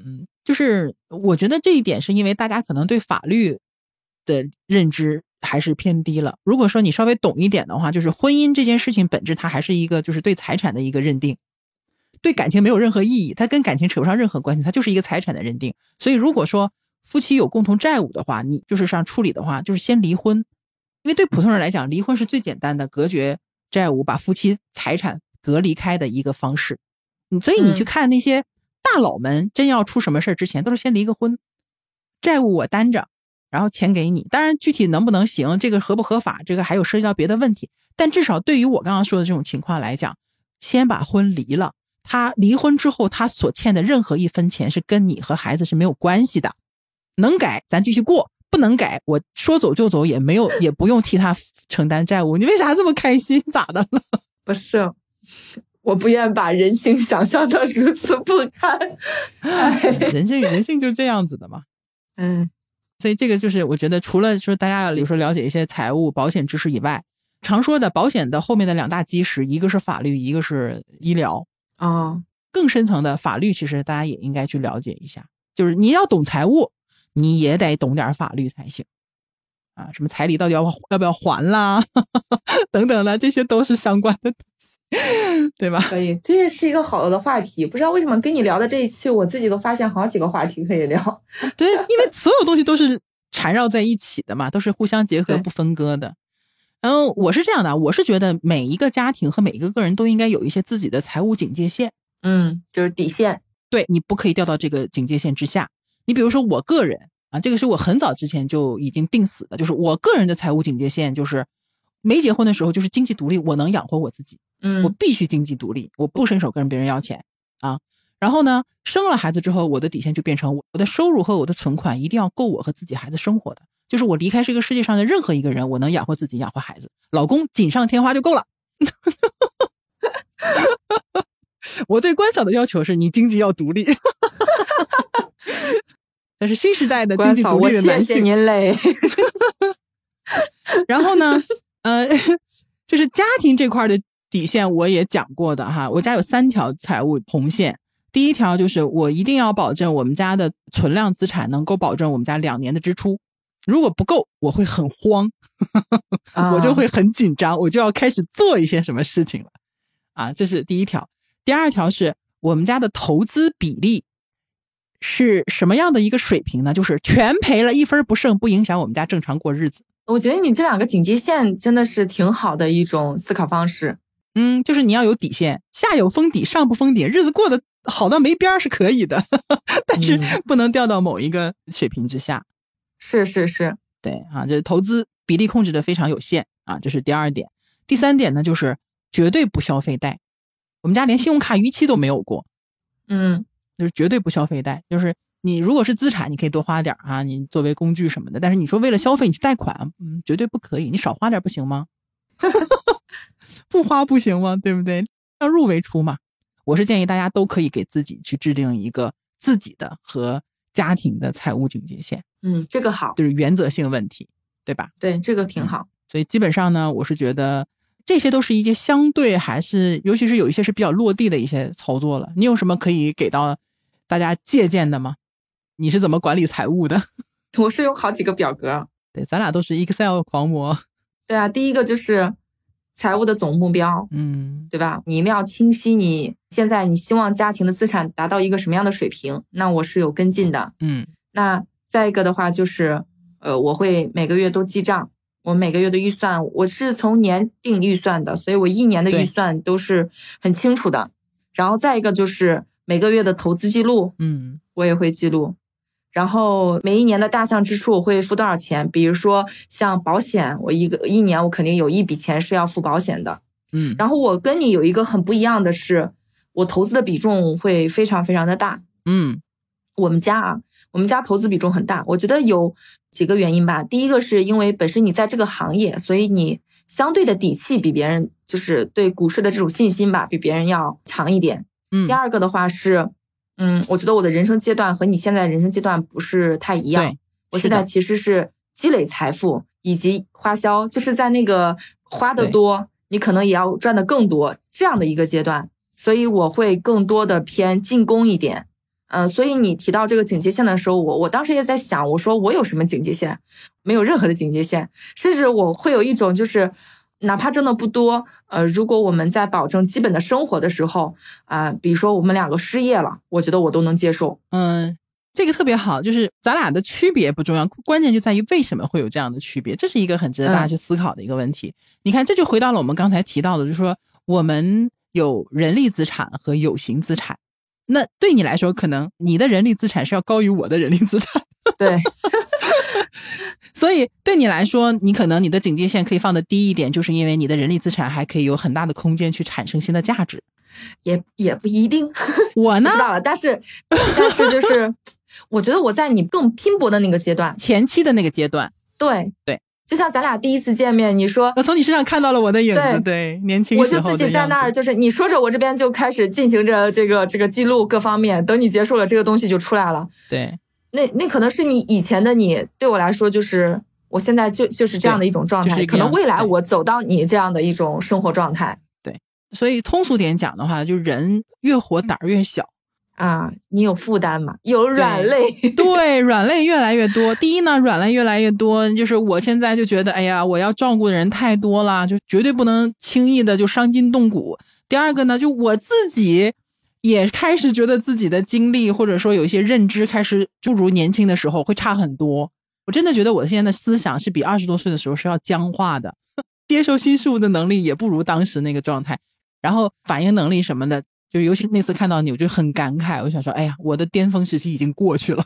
嗯，就是我觉得这一点是因为大家可能对法律的认知还是偏低了。如果说你稍微懂一点的话，就是婚姻这件事情本质它还是一个就是对财产的一个认定，对感情没有任何意义，它跟感情扯不上任何关系，它就是一个财产的认定。所以如果说夫妻有共同债务的话，你就是上处理的话，就是先离婚，因为对普通人来讲，离婚是最简单的隔绝债务，把夫妻财产。隔离开的一个方式，你所以你去看那些大佬们，真要出什么事儿之前，都是先离个婚，债务我担着，然后钱给你。当然，具体能不能行，这个合不合法，这个还有涉及到别的问题。但至少对于我刚刚说的这种情况来讲，先把婚离了，他离婚之后，他所欠的任何一分钱是跟你和孩子是没有关系的。能改咱继续过，不能改我说走就走，也没有 (laughs) 也不用替他承担债务。你为啥这么开心？咋的了？(laughs) 不是。我不愿把人性想象的如此不堪。(laughs) 人性，人性就这样子的嘛。嗯所以这个就是我觉得，除了说大家比如说了解一些财务保险知识以外，常说的保险的后面的两大基石，一个是法律，一个是医疗。哦，更深层的法律，其实大家也应该去了解一下。就是你要懂财务，你也得懂点法律才行。啊，什么彩礼到底要要不要还啦，(laughs) 等等的，这些都是相关的东西，对吧？可以，这也是一个好的话题。不知道为什么跟你聊的这一期，我自己都发现好几个话题可以聊。对，因为所有东西都是缠绕在一起的嘛，都是互相结合、不分割的。然后我是这样的，我是觉得每一个家庭和每一个个人都应该有一些自己的财务警戒线。嗯，就是底线。对你不可以掉到这个警戒线之下。你比如说我个人啊，这个是我很早之前就已经定死的，就是我个人的财务警戒线就是没结婚的时候就是经济独立，我能养活我自己，嗯我必须经济独立，我不伸手跟别人要钱啊。然后呢，生了孩子之后，我的底线就变成我的收入和我的存款一定要够我和自己孩子生活的，就是我离开这个世界上的任何一个人，我能养活自己，养活孩子，老公锦上添花就够了。(laughs) 我对关嫂的要求是你经济要独立，(laughs) (laughs) 那是新时代的经济独立的男性。您嘞。(laughs) 然后呢，呃，就是家庭这块的底线我也讲过的哈，我家有三条财务红线。第一条就是我一定要保证我们家的存量资产能够保证我们家两年的支出，如果不够，我会很慌，我就会很紧张，我就要开始做一些什么事情了。啊，这是第一条。第二条是我们家的投资比例是什么样的一个水平呢？就是全赔了，一分不剩，不影响我们家正常过日子。我觉得你这两个警戒线真的是挺好的一种思考方式。嗯，就是你要有底线，下有封底，上不封顶，日子过得好到没边儿是可以的，(laughs) 但是嗯不能掉到某一个水平之下。是是是，对啊，就是投资比例控制的非常有限啊，这是第二点。第三点呢，就是绝对不消费贷。我们家连信用卡逾期都没有过，嗯就是绝对不消费贷。就是你如果是资产，你可以多花点儿啊，你作为工具什么的。但是你说为了消费你去贷款，嗯，绝对不可以。你少花点儿不行吗？(laughs) 不花不行吗？对不对？要入为出嘛。我是建议大家都可以给自己去制定一个自己的和家庭的财务警戒线，嗯，这个好，就是原则性问题，对吧？对，这个挺好。所以基本上呢，我是觉得这些都是一些相对还是，尤其是有一些是比较落地的一些操作了。你有什么可以给到大家借鉴的吗？你是怎么管理财务的？(laughs) 我是有好几个表格。对，咱俩都是 Excel 狂魔。对啊，第一个就是财务的总目标，嗯对吧？你一定要清晰，你现在你希望家庭的资产达到一个什么样的水平？那我是有跟进的。嗯那再一个的话就是，呃，我会每个月都记账，我每个月的预算我是从年定预算的，所以我一年的预算都是很清楚的。然后再一个就是每个月的投资记录，嗯我也会记录。然后每一年的大项支出我会付多少钱？比如说像保险，我一个一年我肯定有一笔钱是要付保险的。嗯然后我跟你有一个很不一样的是，我投资的比重会非常非常的大。嗯我们家啊，我们家投资比重很大，我觉得有几个原因吧。第一个是因为本身你在这个行业，所以你相对的底气比别人，就是对股市的这种信心吧，比别人要强一点。嗯，第二个的话是，嗯，我觉得我的人生阶段和你现在人生阶段不是太一样对。我现在其实是积累财富以及花销，就是在那个花的多，你可能也要赚的更多这样的一个阶段，所以我会更多的偏进攻一点。嗯、所以你提到这个警戒线的时候，我我当时也在想，我说我有什么警戒线？没有任何的警戒线，甚至我会有一种就是，哪怕挣的不多，呃，如果我们在保证基本的生活的时候，啊、比如说我们两个失业了，我觉得我都能接受。嗯，这个特别好，就是咱俩的区别不重要，关键就在于为什么会有这样的区别，这是一个很值得大家嗯去思考的一个问题。你看，这就回到了我们刚才提到的，就是说我们有人力资产和有形资产。那对你来说，可能你的人力资产是要高于我的人力资产，对，所以对你来说，你可能你的警戒线可以放的低一点，就是因为你的人力资产还可以有很大的空间去产生新的价值。也也不一定。(laughs) 我呢知，道了，但是但是就是，(laughs) 我觉得我在你更拼搏的那个阶段，前期的那个阶段，对对，就像咱俩第一次见面，你说我从你身上看到了我的影子，对对，年轻我就自己在那儿，就是你说着，我这边就开始进行着这个这个记录各方面，等你结束了，这个东西就出来了。对。那那可能是你以前的你，对我来说就是我现在就就是这样的一种状态，可能未来我走到你这样的一种生活状态。对，所以通俗点讲的话，就人越活胆儿越小。啊，你有负担嘛？有软肋，对，软肋越来越多。第一呢，软肋越来越多，就是我现在就觉得，哎呀，我要照顾的人太多了，就绝对不能轻易的就伤筋动骨。第二个呢，就我自己也开始觉得自己的经历或者说有一些认知开始不如年轻的时候会差很多。我真的觉得我现在的思想是比二十多岁的时候是要僵化的，(laughs) 接受新事物的能力也不如当时那个状态，然后反应能力什么的。就尤其那次看到你，我就很感慨。我想说，哎呀，我的巅峰时期已经过去了。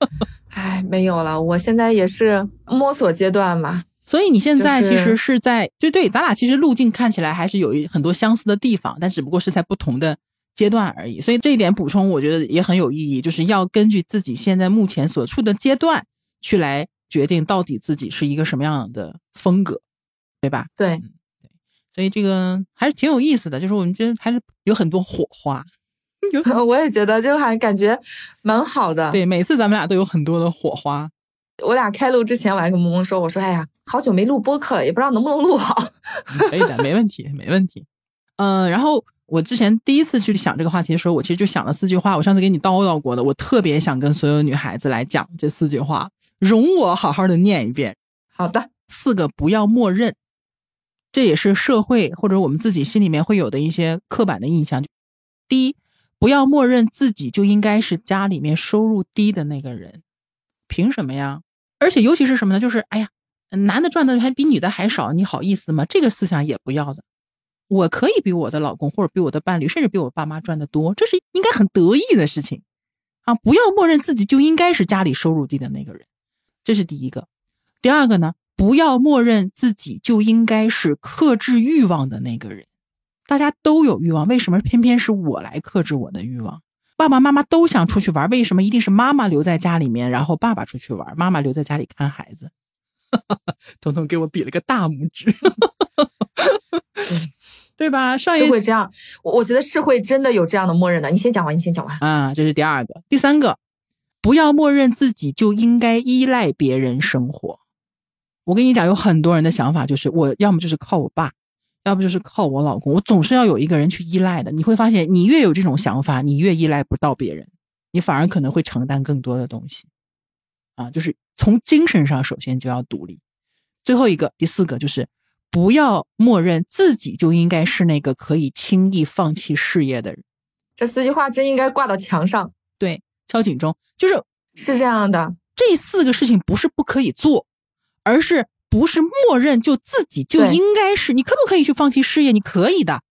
(laughs) 哎，没有了，我现在也是摸索阶段嘛。所以你现在其实是在，就对，咱俩其实路径看起来还是有一很多相似的地方，但只不过是在不同的阶段而已。所以这一点补充，我觉得也很有意义，就是要根据自己现在目前所处的阶段去来决定到底自己是一个什么样的风格，对吧？对对。所以这个还是挺有意思的，就是我们觉得还是有很多火花。(laughs) 有，(laughs) 我也觉得就还感觉蛮好的。对，每次咱们俩都有很多的火花。我俩开录之前，我还跟萌萌说：“我说，哎呀，好久没录播客了，也不知道能不能录好。”可以的，没问题，没问题。嗯，然后我之前第一次去想这个话题的时候，我其实就想了四句话。我上次给你叨叨过的，我特别想跟所有女孩子来讲这四句话，容我好好的念一遍。好的，四个不要默认。这也是社会或者我们自己心里面会有的一些刻板的印象。第一，不要默认自己就应该是家里面收入低的那个人，凭什么呀？而且尤其是什么呢？就是哎呀，男的赚的还比女的还少，你好意思吗？这个思想也不要的。我可以比我的老公或者比我的伴侣，甚至比我爸妈赚的多，这是应该很得意的事情啊！不要默认自己就应该是家里收入低的那个人，这是第一个。第二个呢？不要默认自己就应该是克制欲望的那个人，大家都有欲望，为什么偏偏是我来克制我的欲望？爸爸妈妈都想出去玩，为什么一定是妈妈留在家里面，然后爸爸出去玩，妈妈留在家里看孩子？(laughs) 彤彤给我比了个大拇指，(laughs) 对吧？上一会这样，我我觉得是会真的有这样的默认的。你先讲完，你先讲完啊。这是第二个，第三个，不要默认自己就应该依赖别人生活。我跟你讲，有很多人的想法就是，我要么就是靠我爸，要不就是靠我老公，我总是要有一个人去依赖的。你会发现，你越有这种想法，你越依赖不到别人，你反而可能会承担更多的东西。啊，就是从精神上首先就要独立。最后一个，第四个就是不要默认自己就应该是那个可以轻易放弃事业的人。这四句话真应该挂到墙上，对，敲警钟。就是是这样的，这四个事情不是不可以做。而是不是默认就自己就应该是？你可不可以去放弃事业？你可以的，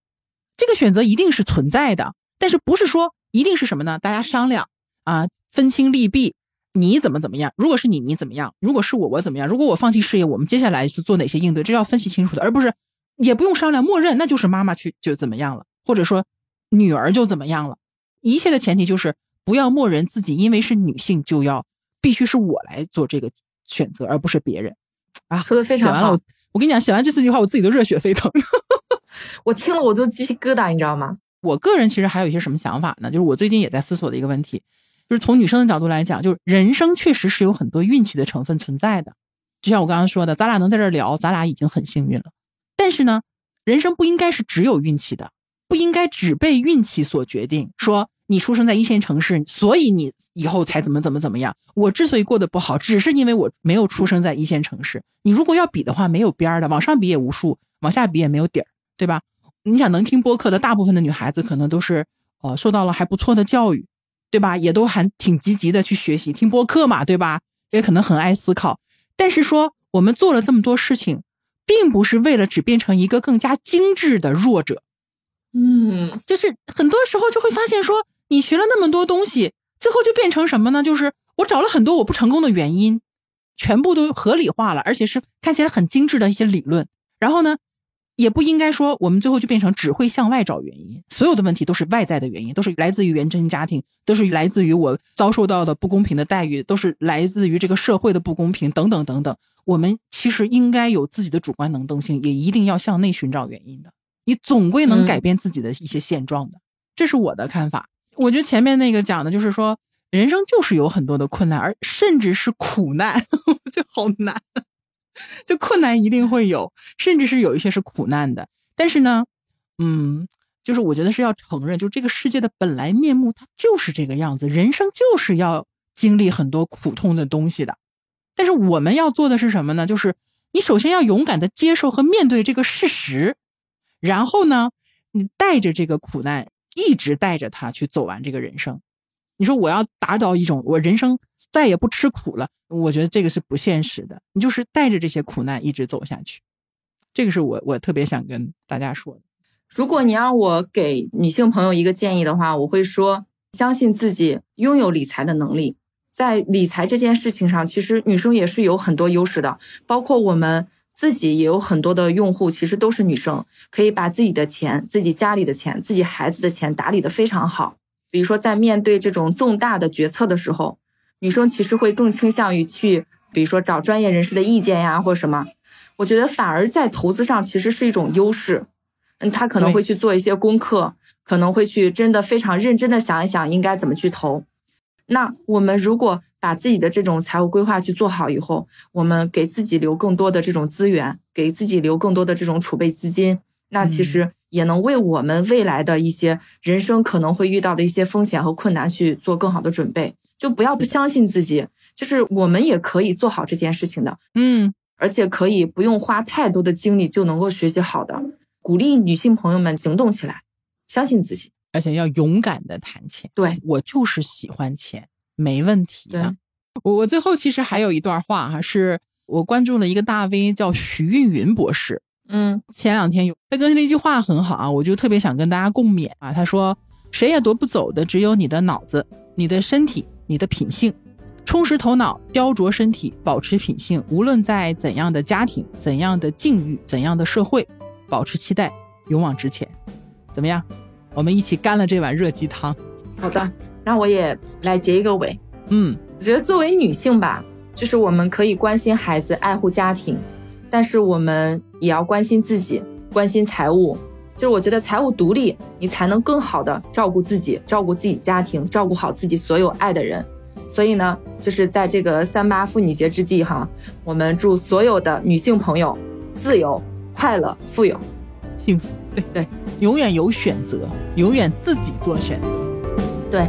这个选择一定是存在的。但是不是说一定是什么呢？大家商量啊，分清利弊。你怎么怎么样？如果是你，你怎么样？如果是我，我怎么样？如果我放弃事业，我们接下来是做哪些应对？这要分析清楚的，而不是也不用商量，默认那就是妈妈去就怎么样了，或者说女儿就怎么样了。一切的前提就是不要默认自己，因为是女性就要必须是我来做这个选择，而不是别人。啊，说的非常好。我跟你讲，写完这四句话，我自己都热血沸腾。(laughs) 我听了我都鸡皮疙瘩，你知道吗？我个人其实还有一些什么想法呢？就是我最近也在思索的一个问题，就是从女生的角度来讲，就是人生确实是有很多运气的成分存在的。就像我刚刚说的，咱俩能在这聊，咱俩已经很幸运了。但是呢，人生不应该是只有运气的，不应该只被运气所决定。说。你出生在一线城市，所以你以后才怎么怎么怎么样。我之所以过得不好，只是因为我没有出生在一线城市。你如果要比的话，没有边儿的，往上比也无数，往下比也没有底儿，对吧？你想能听播客的大部分的女孩子，可能都是呃受到了还不错的教育，对吧？也都还挺积极的去学习听播客嘛，对吧？也可能很爱思考。但是说我们做了这么多事情，并不是为了只变成一个更加精致的弱者，嗯，就是很多时候就会发现说。你学了那么多东西，最后就变成什么呢？就是我找了很多我不成功的原因，全部都合理化了，而且是看起来很精致的一些理论。然后呢，也不应该说我们最后就变成只会向外找原因，所有的问题都是外在的原因，都是来自于原生家庭，都是来自于我遭受到的不公平的待遇，都是来自于这个社会的不公平等等等等。我们其实应该有自己的主观能动性，也一定要向内寻找原因的。你总归能改变自己的一些现状的，这是我的看法。我觉得前面那个讲的就是说，人生就是有很多的困难，而甚至是苦难，(laughs) 就好难。(laughs) 就困难一定会有，甚至是有一些是苦难的。但是呢，嗯，就是我觉得是要承认，就这个世界的本来面目，它就是这个样子。人生就是要经历很多苦痛的东西的。但是我们要做的是什么呢？就是你首先要勇敢的接受和面对这个事实，然后呢，你带着这个苦难，一直带着它去走完这个人生。你说我要达到一种我人生再也不吃苦了，我觉得这个是不现实的。你就是带着这些苦难一直走下去，这个是我我特别想跟大家说的。如果你让我给女性朋友一个建议的话，我会说，相信自己拥有理财的能力。在理财这件事情上，其实女生也是有很多优势的，包括我们自己也有很多的用户，其实都是女生，可以把自己的钱、自己家里的钱、自己孩子的钱打理的非常好。比如说，在面对这种重大的决策的时候，女生其实会更倾向于去，比如说找专业人士的意见呀，或者什么。我觉得反而在投资上其实是一种优势。嗯，她可能会去做一些功课，可能会去真的非常认真的想一想应该怎么去投。那我们如果把自己的这种财务规划去做好以后，我们给自己留更多的这种资源，给自己留更多的这种储备资金，那其实。也能为我们未来的一些人生可能会遇到的一些风险和困难去做更好的准备，就不要不相信自己，就是我们也可以做好这件事情的，嗯，而且可以不用花太多的精力就能够学习好的。鼓励女性朋友们行动起来，相信自己，而且要勇敢的谈钱。对我就是喜欢钱，没问题的。我我最后其实还有一段话哈，是我关注了一个大 V 叫徐运云博士。嗯，前两天有他更新了一句话很好啊，我就特别想跟大家共勉啊。他说：“谁也夺不走的，只有你的脑子、你的身体、你的品性。充实头脑，雕琢身体，保持品性。无论在怎样的家庭、怎样的境遇、怎样的社会，保持期待，勇往直前。怎么样？我们一起干了这碗热鸡汤。好的，那我也来结一个尾。嗯，我觉得作为女性吧，就是我们可以关心孩子，爱护家庭。”但是我们也要关心自己，关心财务。就是我觉得财务独立，你才能更好的照顾自己，照顾自己家庭，照顾好自己所有爱的人。所以呢，就是在这个三八妇女节之际哈，我们祝所有的女性朋友自由、快乐、富有、幸福。对对，永远有选择，永远自己做选择。对。